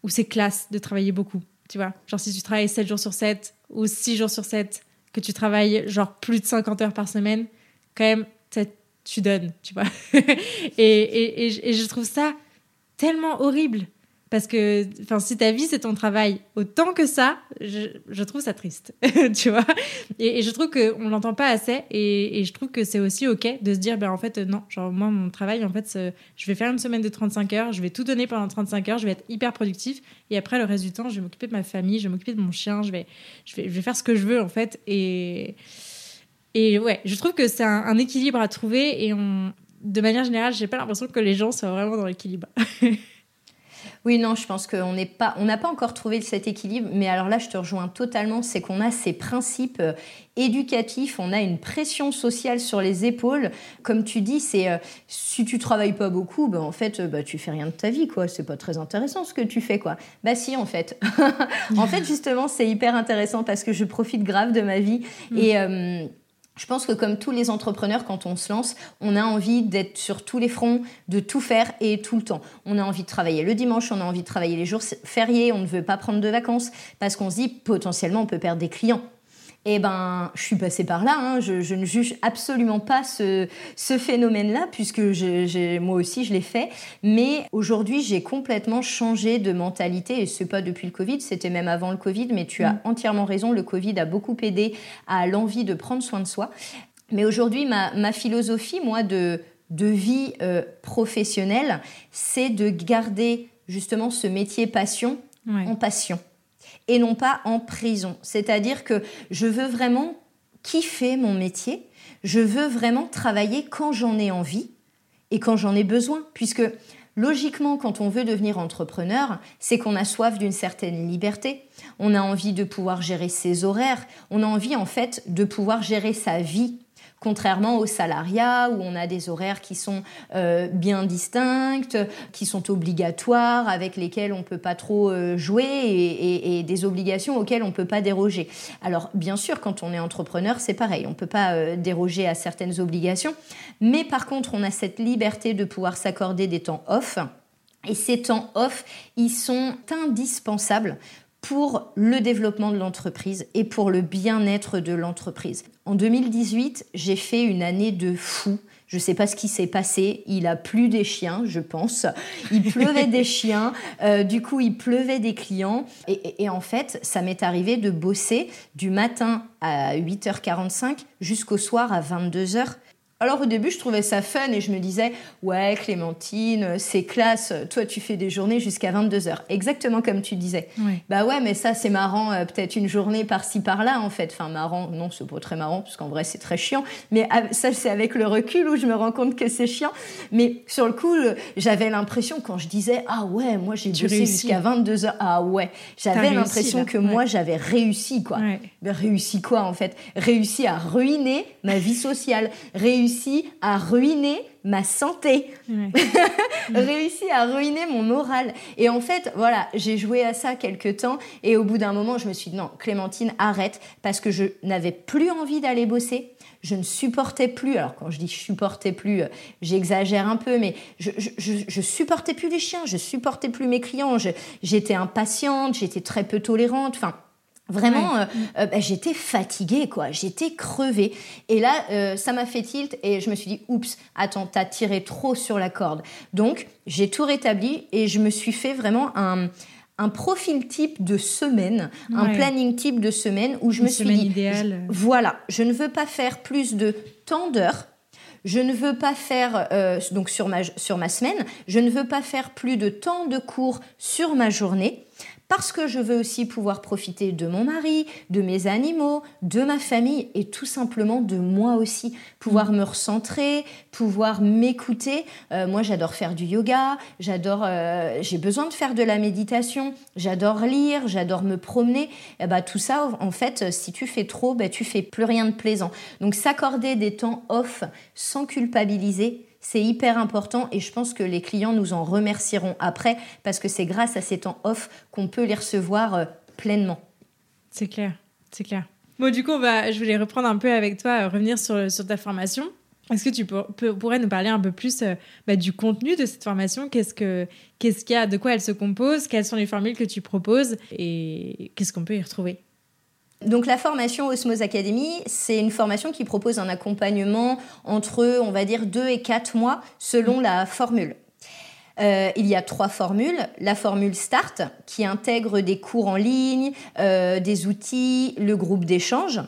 [SPEAKER 1] où c'est classe de travailler beaucoup, tu vois. Genre si tu travailles 7 jours sur 7 ou 6 jours sur 7, que tu travailles genre plus de 50 heures par semaine, quand même, tu donnes, tu vois. et, et, et je trouve ça tellement horrible parce que si ta vie c'est ton travail autant que ça je, trouve ça triste tu vois. Et, je trouve qu'on l'entend pas assez et, je trouve que c'est aussi ok de se dire ben en fait non genre moi mon travail en fait je vais faire une semaine de 35 heures je vais tout donner pendant 35 heures je vais être hyper productif et après le reste du temps je vais m'occuper de ma famille je vais m'occuper de mon chien je vais, je vais je vais faire ce que je veux en fait. Et et ouais je trouve que c'est un, équilibre à trouver et de manière générale j'ai pas l'impression que les gens soient vraiment dans l'équilibre
[SPEAKER 2] Oui, non, je pense qu'on n'est pas, on n'a pas encore trouvé cet équilibre, mais alors là, je te rejoins totalement, c'est qu'on a ces principes euh, éducatifs, on a une pression sociale sur les épaules. Comme tu dis, c'est euh, si tu travailles pas beaucoup, ben, en fait, bah, tu fais rien de ta vie, quoi. C'est pas très intéressant ce que tu fais, quoi. Bah si, en fait. en fait, justement, c'est hyper intéressant parce que je profite grave de ma vie mm. et je pense que comme tous les entrepreneurs, quand on se lance, on a envie d'être sur tous les fronts, de tout faire et tout le temps. On a envie de travailler le dimanche, on a envie de travailler les jours fériés, on ne veut pas prendre de vacances parce qu'on se dit potentiellement on peut perdre des clients. Eh ben, je suis passée par là. Hein. Je, ne juge absolument pas ce, phénomène-là, puisque moi aussi je l'ai fait. Mais aujourd'hui, j'ai complètement changé de mentalité. Et c'est pas depuis le Covid, c'était même avant le Covid. Mais tu as mm. entièrement raison. Le Covid a beaucoup aidé à l'envie de prendre soin de soi. Mais aujourd'hui, ma, philosophie, moi, de, vie euh, professionnelle, c'est de garder justement ce métier passion en passion et non pas en prison. C'est-à-dire que je veux vraiment kiffer mon métier, je veux vraiment travailler quand j'en ai envie et quand j'en ai besoin, puisque logiquement, quand on veut devenir entrepreneur, c'est qu'on a soif d'une certaine liberté, on a envie de pouvoir gérer ses horaires, on a envie en fait de pouvoir gérer sa vie Contrairement au salariat où on a des horaires qui sont euh, bien distincts, qui sont obligatoires, avec lesquels on ne peut pas trop euh, jouer et, des obligations auxquelles on ne peut pas déroger. Alors bien sûr, quand on est entrepreneur, c'est pareil, on ne peut pas euh, déroger à certaines obligations, mais par contre, on a cette liberté de pouvoir s'accorder des temps off. Et ces temps off, ils sont indispensables pour le développement de l'entreprise et pour le bien-être de l'entreprise. En 2018, j'ai fait une année de fou. Je ne sais pas ce qui s'est passé. Il a plu des chiens, je pense. Il pleuvait des chiens. Euh, du coup, il pleuvait des clients. Et, et en fait, ça m'est arrivé de bosser du matin à 8h45 jusqu'au soir à 22h. Alors au début, je trouvais ça fun et je me disais, ouais, Clémentine, c'est classe, toi tu fais des journées jusqu'à 22h. Exactement comme tu disais. Bah ouais, mais ça c'est marrant, euh, peut-être une journée par-ci par-là en fait. Enfin marrant, non, c'est pas très marrant parce qu'en vrai c'est très chiant. Mais ça c'est avec le recul où je me rends compte que c'est chiant. Mais sur le coup, j'avais l'impression quand je disais, ah ouais, moi j'ai bossé jusqu'à 22h. Ah ouais, j'avais l'impression que moi j'avais réussi quoi. Mais réussi quoi en fait? Réussi à ruiner ma vie sociale, réussi réussi à ruiner ma santé, réussi à ruiner mon moral. Et en fait, voilà, j'ai joué à ça quelques temps et au bout d'un moment, je me suis dit non, Clémentine, arrête parce que je n'avais plus envie d'aller bosser. Je ne supportais plus, alors quand je dis supportais plus, euh, j'exagère un peu, mais je, je, supportais plus les chiens, je supportais plus mes clients, j'étais impatiente, j'étais très peu tolérante, enfin, Vraiment, euh, euh, bah, j'étais fatiguée, quoi. J'étais crevée. Et là, euh, ça m'a fait tilt et je me suis dit, oups, attends, t'as tiré trop sur la corde. Donc, j'ai tout rétabli et je me suis fait vraiment un, un profil type de semaine, un planning type de semaine où je me suis dit, idéale. voilà, je ne veux pas faire plus de tant d'heures. Je ne veux pas faire, donc sur ma, sur ma semaine, je ne veux pas faire plus de temps de cours sur ma journée parce que je veux aussi pouvoir profiter de mon mari, de mes animaux, de ma famille et tout simplement de moi aussi, pouvoir me recentrer, pouvoir m'écouter. Euh, moi, j'adore faire du yoga, j'adore, euh, j'ai besoin de faire de la méditation, j'adore lire, j'adore me promener. Et eh bah, tout ça, en fait, si tu fais trop, bah, tu fais plus rien de plaisant. Donc, s'accorder des temps off sans culpabiliser, c'est hyper important et je pense que les clients nous en remercieront après parce que c'est grâce à ces temps off qu'on peut les recevoir euh, pleinement.
[SPEAKER 1] C'est clair, c'est clair. Bon, du coup, je voulais reprendre un peu avec toi, euh, revenir sur, sur ta formation. Est-ce que tu pourrais nous parler un peu plus euh, bah, du contenu de cette formation? Qu'est-ce qu'il y a? De quoi elle se compose? Quelles sont les formules que tu proposes? Et qu'est-ce qu'on peut y retrouver?
[SPEAKER 2] Donc la formation Osmose Academy, c'est une formation qui propose un accompagnement entre, on va dire, deux et quatre mois selon la formule. Euh, il y a trois formules. La formule Start, qui intègre des cours en ligne, euh, des outils, le groupe d'échange.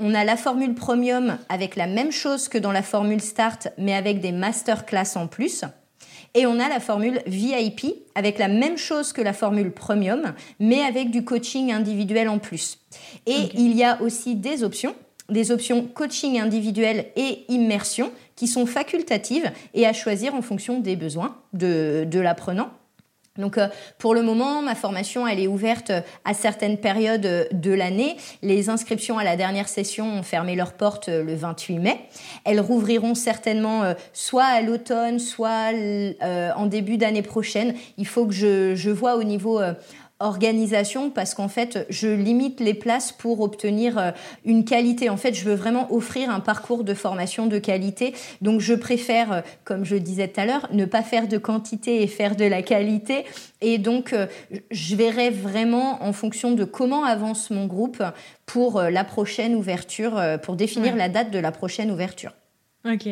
[SPEAKER 2] On a la formule Premium avec la même chose que dans la formule Start, mais avec des masterclass en plus. Et on a la formule VIP avec la même chose que la formule Premium, mais avec du coaching individuel en plus. Et il y a aussi des options, des options coaching individuel et immersion qui sont facultatives et à choisir en fonction des besoins de, de l'apprenant. Donc euh, pour le moment, ma formation, elle est ouverte à certaines périodes de l'année. Les inscriptions à la dernière session ont fermé leurs portes euh, le 28 mai. Elles rouvriront certainement euh, soit à l'automne, soit en début d'année prochaine. Il faut que je, je vois au niveau organisation parce qu'en fait, je limite les places pour obtenir euh, une qualité. En fait, je veux vraiment offrir un parcours de formation de qualité. Donc, je préfère, euh, comme je disais tout à l'heure, ne pas faire de quantité et faire de la qualité. Et donc, euh, je verrai vraiment en fonction de comment avance mon groupe pour la prochaine ouverture, pour définir la date de la prochaine ouverture.
[SPEAKER 1] Ok.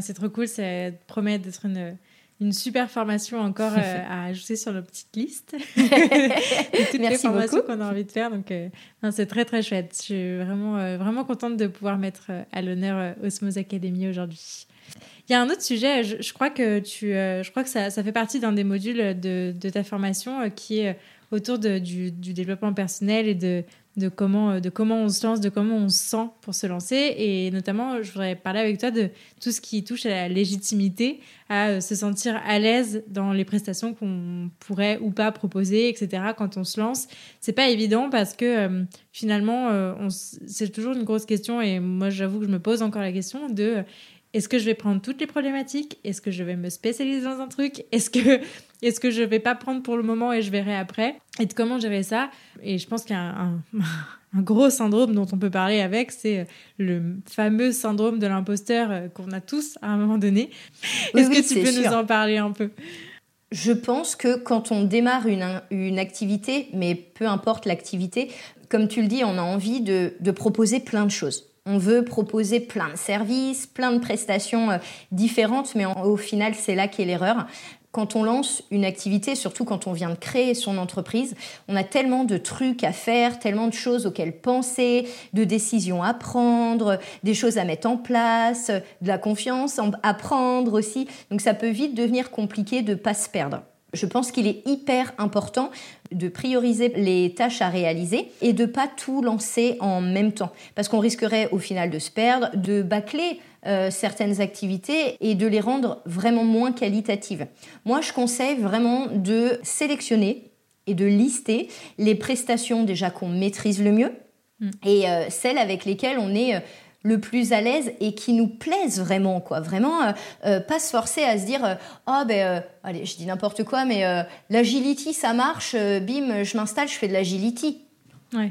[SPEAKER 1] c'est trop cool. Ça promet d'être une une super formation encore euh, à ajouter sur notre petite liste. toutes les formations qu'on a envie de faire. Donc, euh, c'est très, très chouette. Je suis vraiment, euh, vraiment contente de pouvoir mettre à l'honneur Osmose Academy aujourd'hui. Il y a un autre sujet, je, crois que, tu, je crois que ça, ça fait partie d'un des modules de, de, ta formation qui est autour de, du, du, développement personnel et de, de comment, euh, de comment on se lance, de comment on se sent pour se lancer. Et notamment, je voudrais parler avec toi de tout ce qui touche à la légitimité, à euh, se sentir à l'aise dans les prestations qu'on pourrait ou pas proposer, etc. quand on se lance. C'est pas évident parce que euh, finalement, c'est toujours une grosse question. Et moi, j'avoue que je me pose encore la question de est-ce que je vais prendre toutes les problématiques? Est-ce que je vais me spécialiser dans un truc? Est-ce que, est-ce que je vais pas prendre pour le moment et je verrai après? Et de comment gérer ça? Et je pense qu'il y a un, un, gros syndrome dont on peut parler avec, c'est le fameux syndrome de l'imposteur euh, qu'on a tous à un moment donné. Est-ce que tu peux nous en parler un peu?
[SPEAKER 2] Je pense que quand on démarre une, une activité, mais peu importe l'activité, comme tu le dis, on a envie de, de proposer plein de choses. On veut proposer plein de services, plein de prestations euh, différentes, mais au final, c'est là qu'est l'erreur. Quand on lance une activité, surtout quand on vient de créer son entreprise, on a tellement de trucs à faire, tellement de choses auxquelles penser, de décisions à prendre, des choses à mettre en place, de la confiance à prendre aussi. Donc ça peut vite devenir compliqué de ne pas se perdre. Je pense qu'il est hyper important de prioriser les tâches à réaliser et de pas tout lancer en même temps parce qu'on risquerait au final de se perdre, de bâcler euh, certaines activités et de les rendre vraiment moins qualitatives. Moi, je conseille vraiment de sélectionner et de lister les prestations déjà qu'on maîtrise le mieux mm. et euh, celles avec lesquelles on est euh, le plus à l'aise et qui nous plaisent vraiment, quoi. Vraiment, euh, euh, pas se forcer à se dire, oh ben, allez, je dis n'importe quoi, mais l'agility, ça marche, bim, je m'installe, je fais de l'agility.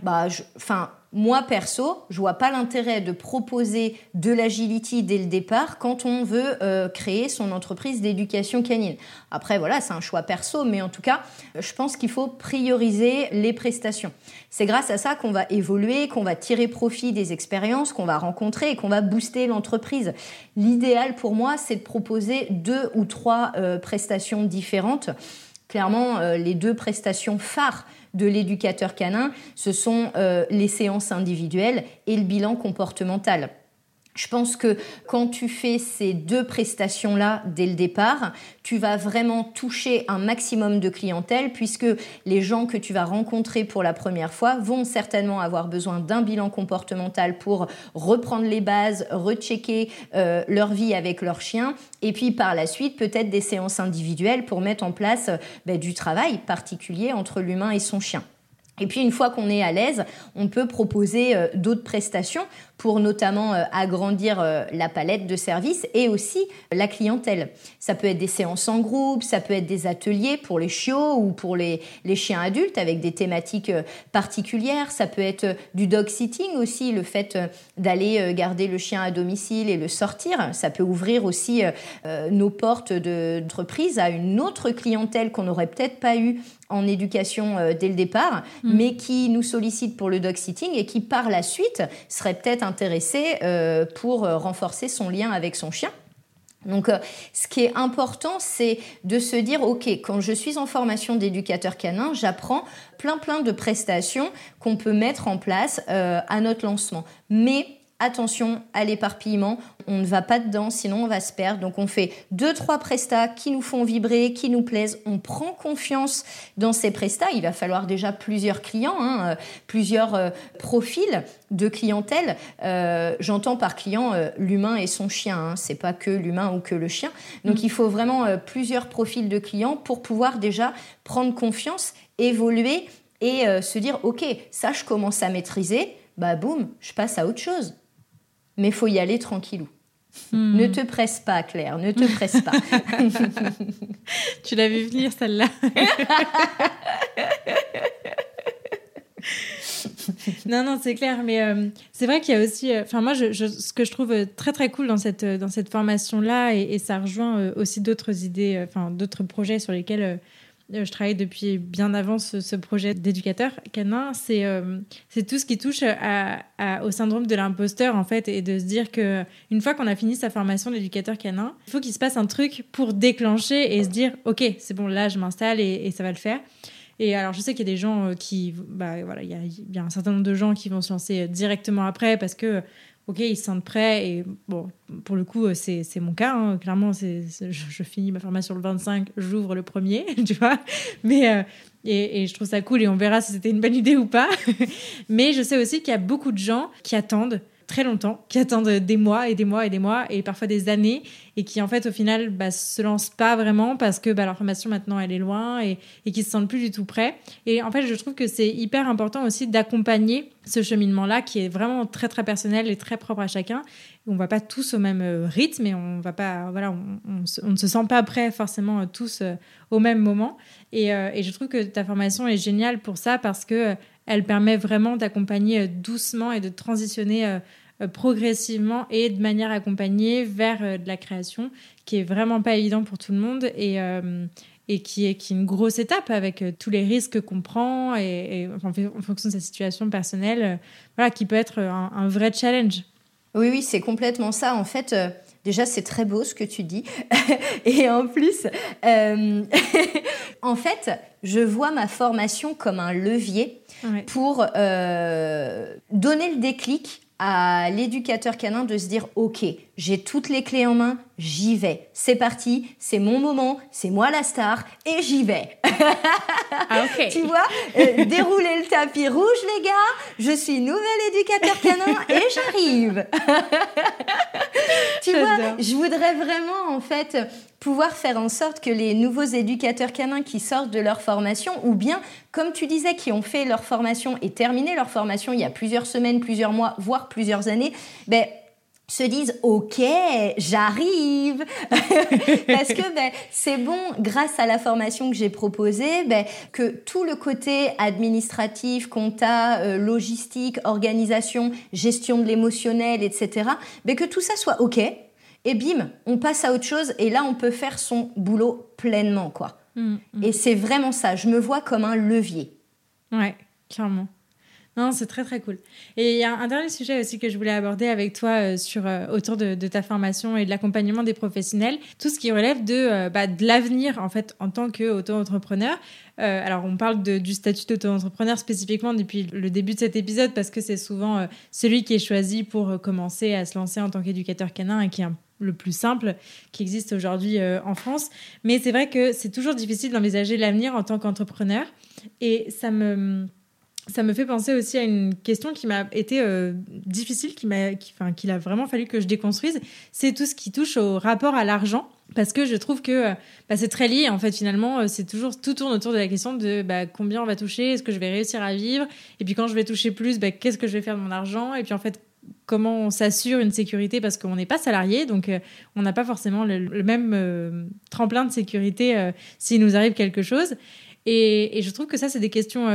[SPEAKER 2] Bah, enfin, moi perso, je vois pas l'intérêt de proposer de l'agility dès le départ quand on veut euh, créer son entreprise d'éducation canine. Après voilà, c'est un choix perso, mais en tout cas, je pense qu'il faut prioriser les prestations. C'est grâce à ça qu'on va évoluer, qu'on va tirer profit des expériences qu'on va rencontrer et qu'on va booster l'entreprise. L'idéal pour moi, c'est de proposer deux ou trois euh, prestations différentes. Clairement, euh, les deux prestations phares de l'éducateur canin, ce sont euh, les séances individuelles et le bilan comportemental. Je pense que quand tu fais ces deux prestations-là dès le départ, tu vas vraiment toucher un maximum de clientèle puisque les gens que tu vas rencontrer pour la première fois vont certainement avoir besoin d'un bilan comportemental pour reprendre les bases, rechecker euh, leur vie avec leur chien et puis par la suite peut-être des séances individuelles pour mettre en place ben, du travail particulier entre l'humain et son chien. Et puis une fois qu'on est à l'aise, on peut proposer euh, d'autres prestations pour notamment euh, agrandir euh, la palette de services et aussi la clientèle. Ça peut être des séances en groupe, ça peut être des ateliers pour les chiots ou pour les, chiens adultes avec des thématiques particulières. Ça peut être du dog sitting aussi, le fait d'aller garder le chien à domicile et le sortir. Ça peut ouvrir aussi nos portes d'entreprise à une autre clientèle qu'on n'aurait peut-être pas eu en éducation dès le départ, mm. mais qui nous sollicite pour le dog sitting et qui par la suite serait peut-être intéressé euh, pour euh, renforcer son lien avec son chien. Donc, euh, ce qui est important, c'est de se dire, OK, quand je suis en formation d'éducateur canin, j'apprends plein, plein de prestations qu'on peut mettre en place à notre lancement. Mais attention à l'éparpillement, on ne va pas dedans, sinon on va se perdre. Donc on fait deux, trois prestats qui nous font vibrer, qui nous plaisent. On prend confiance dans ces prestats. Il va falloir déjà plusieurs clients, hein, euh, plusieurs euh, profils de clientèle. Euh, j'entends par client l'humain et son chien. Hein. C'est pas que l'humain ou que le chien. Donc mm. il faut vraiment plusieurs profils de clients pour pouvoir déjà prendre confiance, évoluer et se dire ok, ça je commence à maîtriser. Bah boum, je passe à autre chose mais il faut y aller tranquillou. Hmm. Ne te presse pas, Claire, ne te presse pas.
[SPEAKER 1] tu l'as vu venir, celle-là. non, non, c'est clair, mais euh, c'est vrai qu'il y a aussi, euh, enfin moi, je, ce que je trouve très très cool dans cette dans cette formation là, et, et ça rejoint euh, aussi d'autres idées, enfin d'autres projets sur lesquels euh, je travaille depuis bien avant ce, projet d'éducateur canin, c'est euh, c'est tout ce qui touche au syndrome de l'imposteur en fait et de se dire que une fois qu'on a fini sa formation d'éducateur canin, il faut qu'il se passe un truc pour déclencher et se dire ok c'est bon là je m'installe et, ça va le faire. Et alors, je sais qu'il y a des gens euh, qui. Bah, voilà, il y, a un certain nombre de gens qui vont se lancer directement après parce que ok, ils se sentent prêts. Et bon, pour le coup, c'est mon cas. Hein. Clairement, c'est je, finis ma formation le 25, j'ouvre le premier, tu vois. Mais, euh, et, et, je trouve ça cool et on verra si c'était une bonne idée ou pas. Mais je sais aussi qu'il y a beaucoup de gens qui attendent très longtemps, qui attendent des mois et des mois et des mois et parfois des années et qui en fait au final bah, se lancent pas vraiment parce que bah, leur formation maintenant elle est loin et, et qui se sentent plus du tout prêts. Et en fait je trouve que c'est hyper important aussi d'accompagner ce cheminement là qui est vraiment très très personnel et très propre à chacun. On va pas tous au même euh, rythme et on va pas voilà on, ne se sent pas prêt forcément euh, tous euh, au même moment. Et, et, je trouve que ta formation est géniale pour ça parce que elle permet vraiment d'accompagner doucement et de transitionner progressivement et de manière accompagnée vers euh, de la création, qui est vraiment pas évident pour tout le monde et, euh, et qui, est, qui est une grosse étape avec tous les risques qu'on prend et, en fonction de sa situation personnelle, voilà, qui peut être un, vrai challenge.
[SPEAKER 2] Oui, oui, c'est complètement ça. En fait, Déjà, c'est très beau ce que tu dis. et en plus, en fait, je vois ma formation comme un levier pour donner le déclic à l'éducateur canin de se dire ok j'ai toutes les clés en main j'y vais. C'est parti c'est mon moment c'est moi la star et j'y vais. Ah, tu vois euh, dérouler le tapis rouge les gars. Je suis nouvel éducateur canin et j'arrive. Tu vois je voudrais vraiment en fait pouvoir faire en sorte que les nouveaux éducateurs canins qui sortent de leur formation, ou bien, comme tu disais, qui ont fait leur formation et terminé leur formation il y a plusieurs semaines, plusieurs mois, voire plusieurs années, ben, se disent ok j'arrive. Parce que ben, c'est bon grâce à la formation que j'ai proposée ben, que tout le côté administratif compta euh, logistique organisation gestion de l'émotionnel etc ben, que tout ça soit ok et bim on passe à autre chose et là on peut faire son boulot pleinement quoi. Mmh, mmh. et c'est vraiment ça. Je me vois comme un levier.
[SPEAKER 1] Ouais clairement c'est très très cool. Et il y a un dernier sujet aussi que je voulais aborder avec toi euh, sur, euh, autour de, ta formation et de l'accompagnement des professionnels, tout ce qui relève de, euh, bah, l'avenir en fait en tant qu'auto-entrepreneur. alors on parle du statut d'auto-entrepreneur spécifiquement depuis le début de cet épisode parce que c'est souvent celui qui est choisi pour commencer à se lancer en tant qu'éducateur canin et qui est le plus simple qui existe aujourd'hui en France. Mais c'est vrai que c'est toujours difficile d'envisager l'avenir en tant qu'entrepreneur et ça me ça me fait penser aussi à une question qui m'a été euh, difficile, qui m'a, enfin, qu'il a vraiment fallu que je déconstruise. C'est tout ce qui touche au rapport à l'argent, parce que je trouve que euh, bah, c'est très lié. En fait, finalement, euh, c'est toujours tout tourne autour de la question de bah, combien on va toucher, est-ce que je vais réussir à vivre, et puis quand je vais toucher plus, bah, qu'est-ce que je vais faire de mon argent, et puis en fait comment on s'assure une sécurité parce qu'on n'est pas salarié, donc on n'a pas forcément le, même tremplin de sécurité s'il nous arrive quelque chose. Et, je trouve que ça, c'est des questions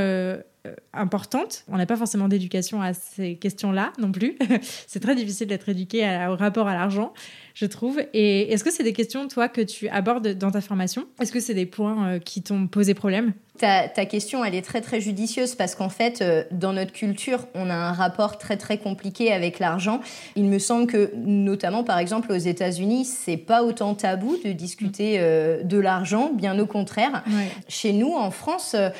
[SPEAKER 1] importante. On n'a pas forcément d'éducation à ces questions-là non plus. c'est très difficile d'être éduqué au rapport à l'argent, je trouve. Et est-ce que c'est des questions, toi, que tu abordes dans ta formation? Est-ce que c'est des points euh, qui t'ont posé problème?
[SPEAKER 2] Ta, question, elle est très très judicieuse parce qu'en fait, euh, dans notre culture, on a un rapport très très compliqué avec l'argent. Il me semble que, notamment par exemple aux États-Unis, c'est pas autant tabou de discuter euh, de l'argent, bien au contraire. Chez nous, en France, euh,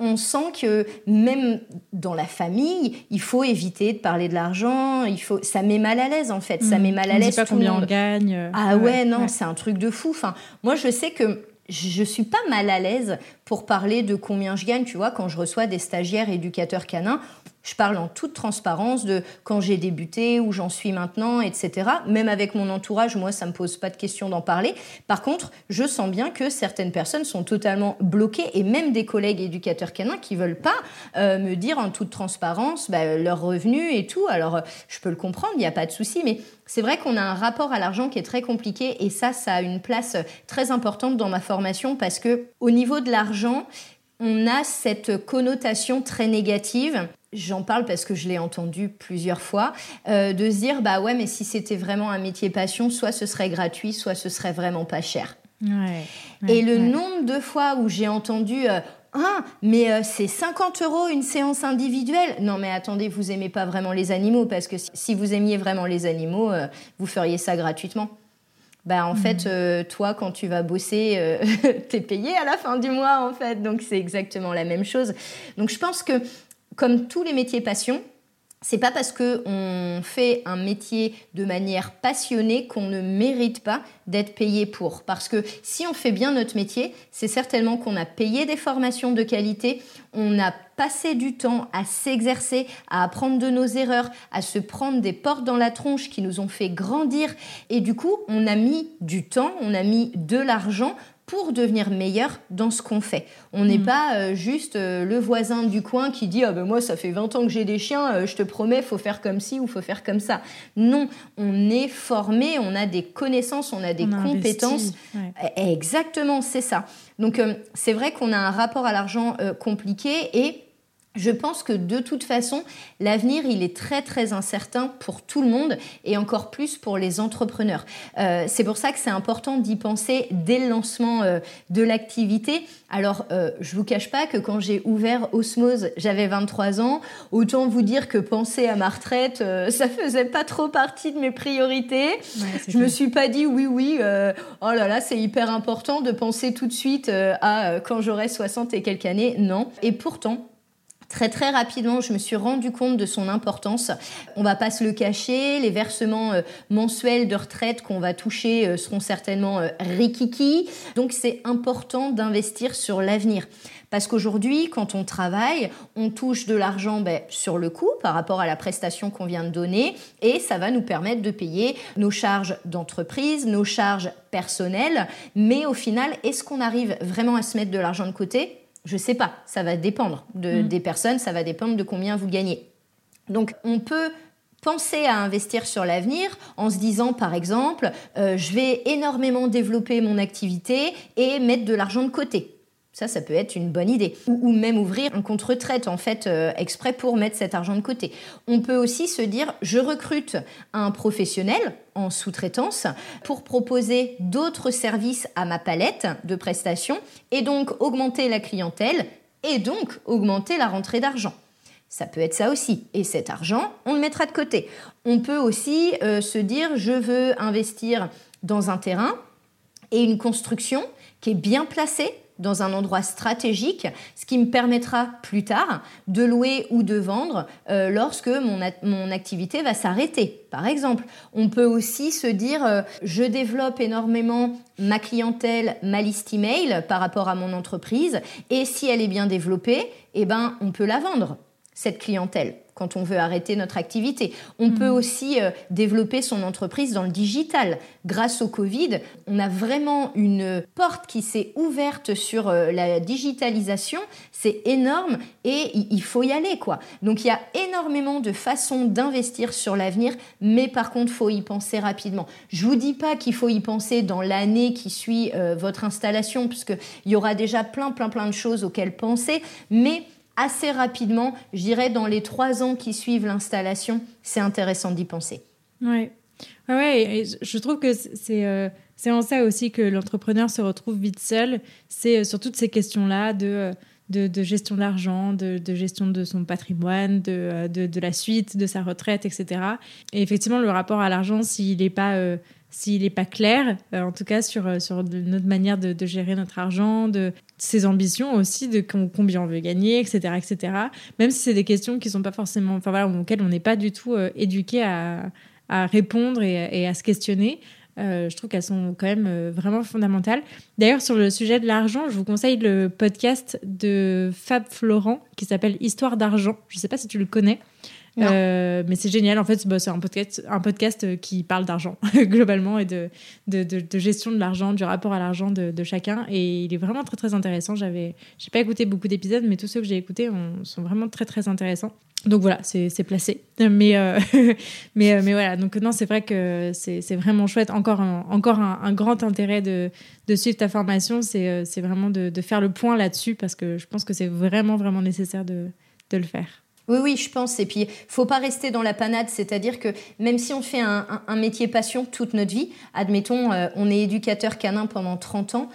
[SPEAKER 2] on, sent que même dans la famille, il faut éviter de parler de l'argent. Il faut, ça met mal à l'aise en fait. Ça mm. met mal à l'aise.
[SPEAKER 1] Pas combien on gagne.
[SPEAKER 2] Ah ouais, non, c'est un truc de fou. Enfin, moi, je sais que je suis pas mal à l'aise pour parler de combien je gagne, tu vois, quand je reçois des stagiaires éducateurs canins. Je parle en toute transparence de quand j'ai débuté, où j'en suis maintenant, etc. Même avec mon entourage, moi, ça me pose pas de question d'en parler. Par contre, je sens bien que certaines personnes sont totalement bloquées et même des collègues éducateurs canins qui veulent pas euh, me dire en toute transparence bah, leurs revenus et tout. Alors, je peux le comprendre, il n'y a pas de souci, mais c'est vrai qu'on a un rapport à l'argent qui est très compliqué et ça, ça a une place très importante dans ma formation parce que au niveau de l'argent, on a cette connotation très négative j'en parle parce que je l'ai entendu plusieurs fois, euh, de se dire bah ouais, mais si c'était vraiment un métier passion, soit ce serait gratuit, soit ce serait vraiment pas cher. et le nombre de fois où j'ai entendu euh, ah, mais euh, c'est 50 euros une séance individuelle. Non, mais attendez, vous aimez pas vraiment les animaux parce que si vous aimiez vraiment les animaux, vous feriez ça gratuitement. Bah en fait, toi, quand tu vas bosser, t'es payé à la fin du mois en fait. Donc c'est exactement la même chose. Donc je pense que comme tous les métiers passion, c'est pas parce que on fait un métier de manière passionnée qu'on ne mérite pas d'être payé pour. Parce que si on fait bien notre métier, c'est certainement qu'on a payé des formations de qualité, on a passé du temps à s'exercer, à apprendre de nos erreurs, à se prendre des portes dans la tronche qui nous ont fait grandir. Et du coup, on a mis du temps, on a mis de l'argent pour devenir meilleur dans ce qu'on fait. On n'est mm. pas euh, juste euh, le voisin du coin qui dit ah ben moi ça fait 20 ans que j'ai des chiens, euh, je te promets faut faire comme ci ou faut faire comme ça. Non, on est formé, on a des connaissances, on a des compétences. Exactement, c'est ça. Donc c'est vrai qu'on a un rapport à l'argent compliqué et je pense que de toute façon, l'avenir, il est très très incertain pour tout le monde et encore plus pour les entrepreneurs. Euh, c'est pour ça que c'est important d'y penser dès le lancement euh, de l'activité. Alors, euh, je vous cache pas que quand j'ai ouvert Osmose, j'avais 23 ans. Autant vous dire que penser à ma retraite, ça faisait pas trop partie de mes priorités. je me suis pas dit oui, oui, oh là là, c'est hyper important de penser tout de suite à quand j'aurai 60 et quelques années. Non. Et pourtant, Très très rapidement, je me suis rendu compte de son importance. On va pas se le cacher, les versements euh, mensuels de retraite qu'on va toucher euh, seront certainement euh, rikiki. Donc c'est important d'investir sur l'avenir. Parce qu'aujourd'hui, quand on travaille, on touche de l'argent ben, sur le coût par rapport à la prestation qu'on vient de donner et ça va nous permettre de payer nos charges d'entreprise, nos charges personnelles. Mais au final, est-ce qu'on arrive vraiment à se mettre de l'argent de côté? Je sais pas, ça va dépendre de, mm. des personnes, ça va dépendre de combien vous gagnez. Donc on peut penser à investir sur l'avenir en se disant par exemple euh, je vais énormément développer mon activité et mettre de l'argent de côté. Ça, ça peut être une bonne idée. Ou, même ouvrir un compte retraite, en fait, euh, exprès pour mettre cet argent de côté. On peut aussi se dire, je recrute un professionnel en sous-traitance pour proposer d'autres services à ma palette de prestations et donc augmenter la clientèle et donc augmenter la rentrée d'argent. Ça peut être ça aussi. Et cet argent, on le mettra de côté. On peut aussi euh, se dire, je veux investir dans un terrain et une construction qui est bien placée dans un endroit stratégique, ce qui me permettra plus tard de louer ou de vendre euh, lorsque mon, activité va s'arrêter. Par exemple, on peut aussi se dire euh, je développe énormément ma clientèle, ma liste email par rapport à mon entreprise et si elle est bien développée, eh ben on peut la vendre cette clientèle quand on veut arrêter notre activité. On peut mm. aussi euh, développer son entreprise dans le digital. Grâce au Covid, on a vraiment une porte qui s'est ouverte sur euh, la digitalisation. C'est énorme et il faut y aller quoi. Donc il y a énormément de façons d'investir sur l'avenir, mais par contre faut y penser rapidement. Je vous dis pas qu'il faut y penser dans l'année qui suit euh, votre installation, puisque il y aura déjà plein plein plein de choses auxquelles penser, mais assez rapidement, je dirais dans les trois ans qui suivent l'installation, c'est intéressant d'y penser.
[SPEAKER 1] Ouais. Ouais, je trouve que c'est euh, c'est en ça aussi que l'entrepreneur se retrouve vite seul. C'est euh, sur toutes ces questions-là de, euh, de, de, gestion de l'argent, de, de, gestion de son patrimoine, de, de, la suite, de sa retraite, etc. Et effectivement, le rapport à l'argent, s'il n'est pas s'il n'est pas clair, euh, en tout cas sur, euh, sur notre manière de, gérer notre argent, de ses ambitions aussi, de combien on veut gagner, etc. etc. Même si c'est des questions qui sont pas forcément, enfin voilà, auxquelles on n'est pas du tout euh, éduqué à, à, répondre et, à se questionner. je trouve qu'elles sont quand même vraiment fondamentales. D'ailleurs, sur le sujet de l'argent, je vous conseille le podcast de Fab Florent qui s'appelle Histoire d'argent. Je ne sais pas si tu le connais. Euh, mais c'est génial. En fait, bah, c'est un podcast, un podcast euh, qui parle d'argent, globalement, et de, gestion de l'argent, du rapport à l'argent de, chacun. Et il est vraiment très, très intéressant. J'avais, j'ai pas écouté beaucoup d'épisodes, mais tous ceux que j'ai écoutés sont vraiment très, très intéressants. Donc voilà, c'est, placé. Mais, euh, mais, voilà, donc non, c'est vrai que c'est, vraiment chouette. Encore un, encore un, grand intérêt de, suivre ta formation, c'est, vraiment de, faire le point là-dessus, parce que je pense que c'est vraiment, vraiment nécessaire de le faire.
[SPEAKER 2] Oui, oui, je pense. Et puis, faut pas rester dans la panade. C'est-à-dire que même si on fait un, métier passion toute notre vie, admettons, euh, on est éducateur canin pendant 30 ans,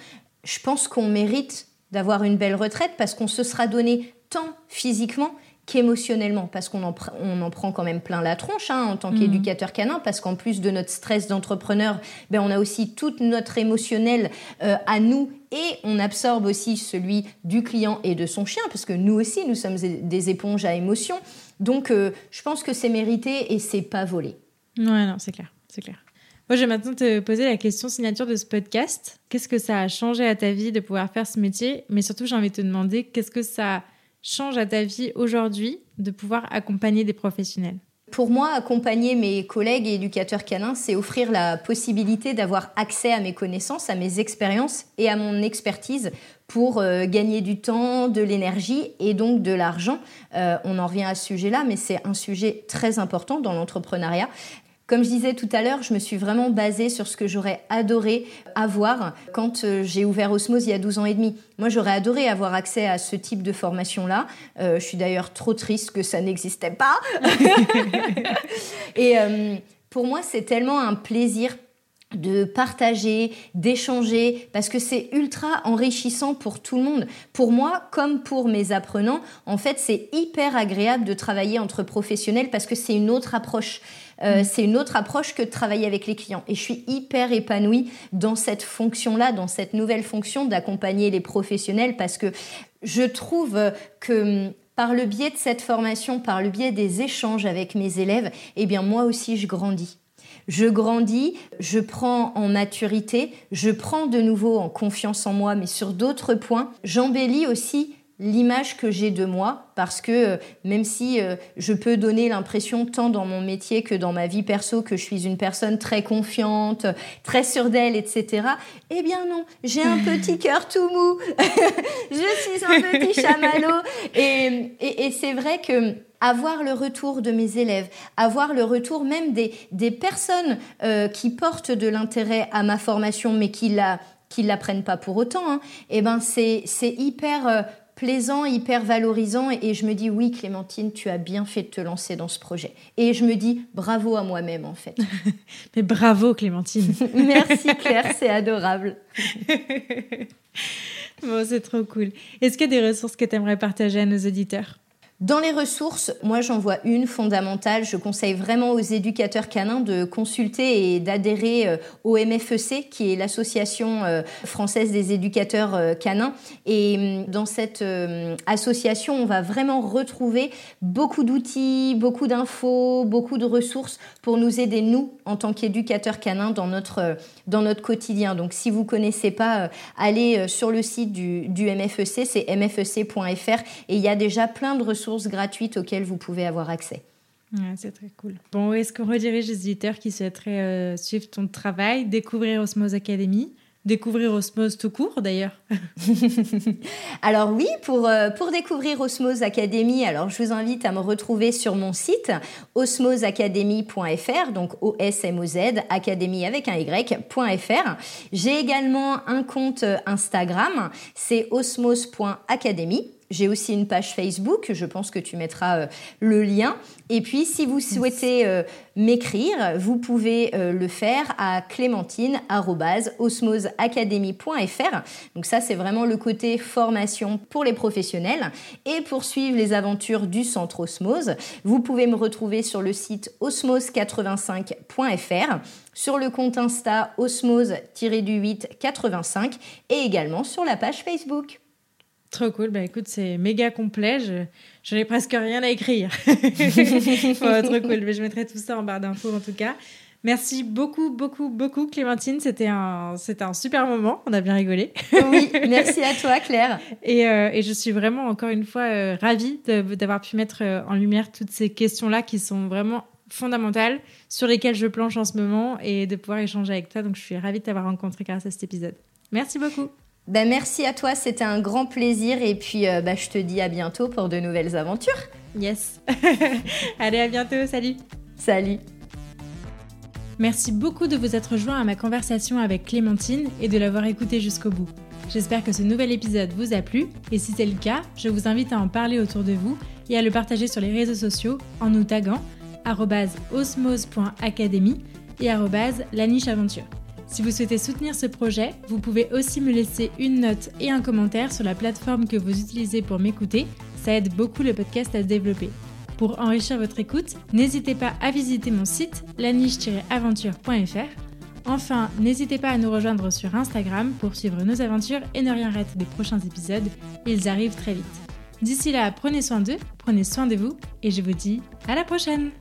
[SPEAKER 2] je pense qu'on mérite d'avoir une belle retraite parce qu'on se sera donné tant physiquement qu'émotionnellement, parce qu'on en, on en prend quand même plein la tronche hein, en tant mhm. qu'éducateur canin, parce qu'en plus de notre stress d'entrepreneur, ben, on a aussi tout notre émotionnel euh, à nous et on absorbe aussi celui du client et de son chien, parce que nous aussi, nous sommes des éponges à émotions. Donc, euh, je pense que c'est mérité et c'est pas volé.
[SPEAKER 1] Ouais, non, c'est clair, c'est clair. Moi, je vais maintenant te poser la question signature de ce podcast. Qu'est-ce que ça a changé à ta vie de pouvoir faire ce métier? Mais surtout, j'ai envie de te demander qu'est-ce que ça change à ta vie aujourd'hui de pouvoir accompagner des professionnels
[SPEAKER 2] pour moi, accompagner mes collègues et éducateurs canins, c'est offrir la possibilité d'avoir accès à mes connaissances, à mes expériences et à mon expertise pour euh, gagner du temps, de l'énergie et donc de l'argent. Euh, on en revient à ce sujet-là, mais c'est un sujet très important dans l'entrepreneuriat. Comme je disais tout à l'heure, je me suis vraiment basée sur ce que j'aurais adoré avoir quand euh, j'ai ouvert Osmose il y a 12 ans et demi. Moi, j'aurais adoré avoir accès à ce type de formation-là. Euh, je suis d'ailleurs trop triste que ça n'existait pas. et euh, pour moi, c'est tellement un plaisir de partager, d'échanger, parce que c'est ultra enrichissant pour tout le monde. Pour moi, comme pour mes apprenants, en fait, c'est hyper agréable de travailler entre professionnels parce que c'est une autre approche. Euh, c'est une autre approche que de travailler avec les clients. Et je suis hyper épanouie dans cette fonction-là, dans cette nouvelle fonction d'accompagner les professionnels parce que je trouve que hum, par le biais de cette formation, par le biais des échanges avec mes élèves, eh bien moi aussi je grandis je grandis, je prends en maturité, je prends de nouveau en confiance en moi, mais sur d'autres points, j'embellis aussi l'image que j'ai de moi, parce que euh, même si euh, je peux donner l'impression tant dans mon métier que dans ma vie perso que je suis une personne très confiante, très sûre d'elle, etc., eh bien non, j'ai un petit cœur tout mou, je suis un petit chamallow, et, et c'est vrai que avoir le retour de mes élèves, avoir le retour même des, des personnes euh, qui portent de l'intérêt à ma formation, mais qui la qui l'apprennent pas pour autant, hein, eh ben c'est c'est hyper plaisant, hyper valorisant. Et je me dis, oui, Clémentine, tu as bien fait de te lancer dans ce projet. Et je me dis, bravo à moi-même, en fait.
[SPEAKER 1] Mais bravo, Clémentine.
[SPEAKER 2] Merci, Claire, c'est adorable.
[SPEAKER 1] bon, c'est trop cool. Est-ce qu'il y a des ressources que tu aimerais partager à nos auditeurs?
[SPEAKER 2] Dans les ressources, moi j'en vois une fondamentale. Je conseille vraiment aux éducateurs canins de consulter et d'adhérer euh, au MFEC, qui est l'association euh, française des éducateurs euh, canins. Et hum, dans cette association, on va vraiment retrouver beaucoup d'outils, beaucoup d'infos, beaucoup de ressources pour nous aider, nous, en tant qu'éducateurs canins, dans notre, dans notre quotidien. Donc si vous connaissez pas, allez sur le site du, du MFEC, c'est mfec.fr, et il y a déjà plein de ressources gratuites auxquelles vous pouvez avoir accès.
[SPEAKER 1] c'est très cool. Bon, est-ce qu'on redirige les éditeurs qui souhaiteraient euh, suivre ton travail, découvrir Osmose Academy? Découvrir Osmose tout court d'ailleurs?
[SPEAKER 2] alors oui, pour, euh, pour découvrir Osmose Academy, alors je vous invite à me retrouver sur mon site osmoseacademy.fr, donc O-S-M-O-Z, académie avec un Y.fr. J'ai également un compte Instagram, c'est osmose.academy. J'ai aussi une page Facebook, je pense que tu mettras euh, le lien. Et puis, si vous souhaitez euh, m'écrire, vous pouvez euh, le faire à clémentine.osmoseacademy.fr. Donc ça, c'est vraiment le côté formation pour les professionnels. Et pour suivre les aventures du centre Osmose, vous pouvez me retrouver sur le site osmose85.fr, sur le compte Insta osmose-du885 et également sur la page Facebook.
[SPEAKER 1] Trop cool. Bah écoute, c'est méga complet. Je, n'ai presque rien à écrire. trop cool. Mais je mettrai tout ça en barre d'infos en tout cas. Merci beaucoup, beaucoup, beaucoup, Clémentine. C'était un, c'était un super moment. On a bien rigolé.
[SPEAKER 2] oui, merci à toi, Claire.
[SPEAKER 1] Et, euh, et je suis vraiment, encore une fois, euh, ravie d'avoir pu mettre euh, en lumière toutes ces questions-là qui sont vraiment fondamentales, sur lesquelles je planche en ce moment et de pouvoir échanger avec toi. Donc, je suis ravie de t'avoir rencontré grâce à cet épisode. Merci beaucoup.
[SPEAKER 2] Ben, merci à toi, c'était un grand plaisir et puis euh, ben, je te dis à bientôt pour de nouvelles aventures.
[SPEAKER 1] Yes. Allez, à bientôt, salut.
[SPEAKER 2] Salut.
[SPEAKER 1] Merci beaucoup de vous être joint à ma conversation avec Clémentine et de l'avoir écouté jusqu'au bout. J'espère que ce nouvel épisode vous a plu et si c'est le cas, je vous invite à en parler autour de vous et à le partager sur les réseaux sociaux en nous taguant osmose.academy et la niche aventure. Si vous souhaitez soutenir ce projet, vous pouvez aussi me laisser une note et un commentaire sur la plateforme que vous utilisez pour m'écouter. Ça aide beaucoup le podcast à se développer. Pour enrichir votre écoute, n'hésitez pas à visiter mon site laniche-aventure.fr. Enfin, n'hésitez pas à nous rejoindre sur Instagram pour suivre nos aventures et ne rien rater des prochains épisodes. Ils arrivent très vite. D'ici là, prenez soin d'eux, prenez soin de vous et je vous dis à la prochaine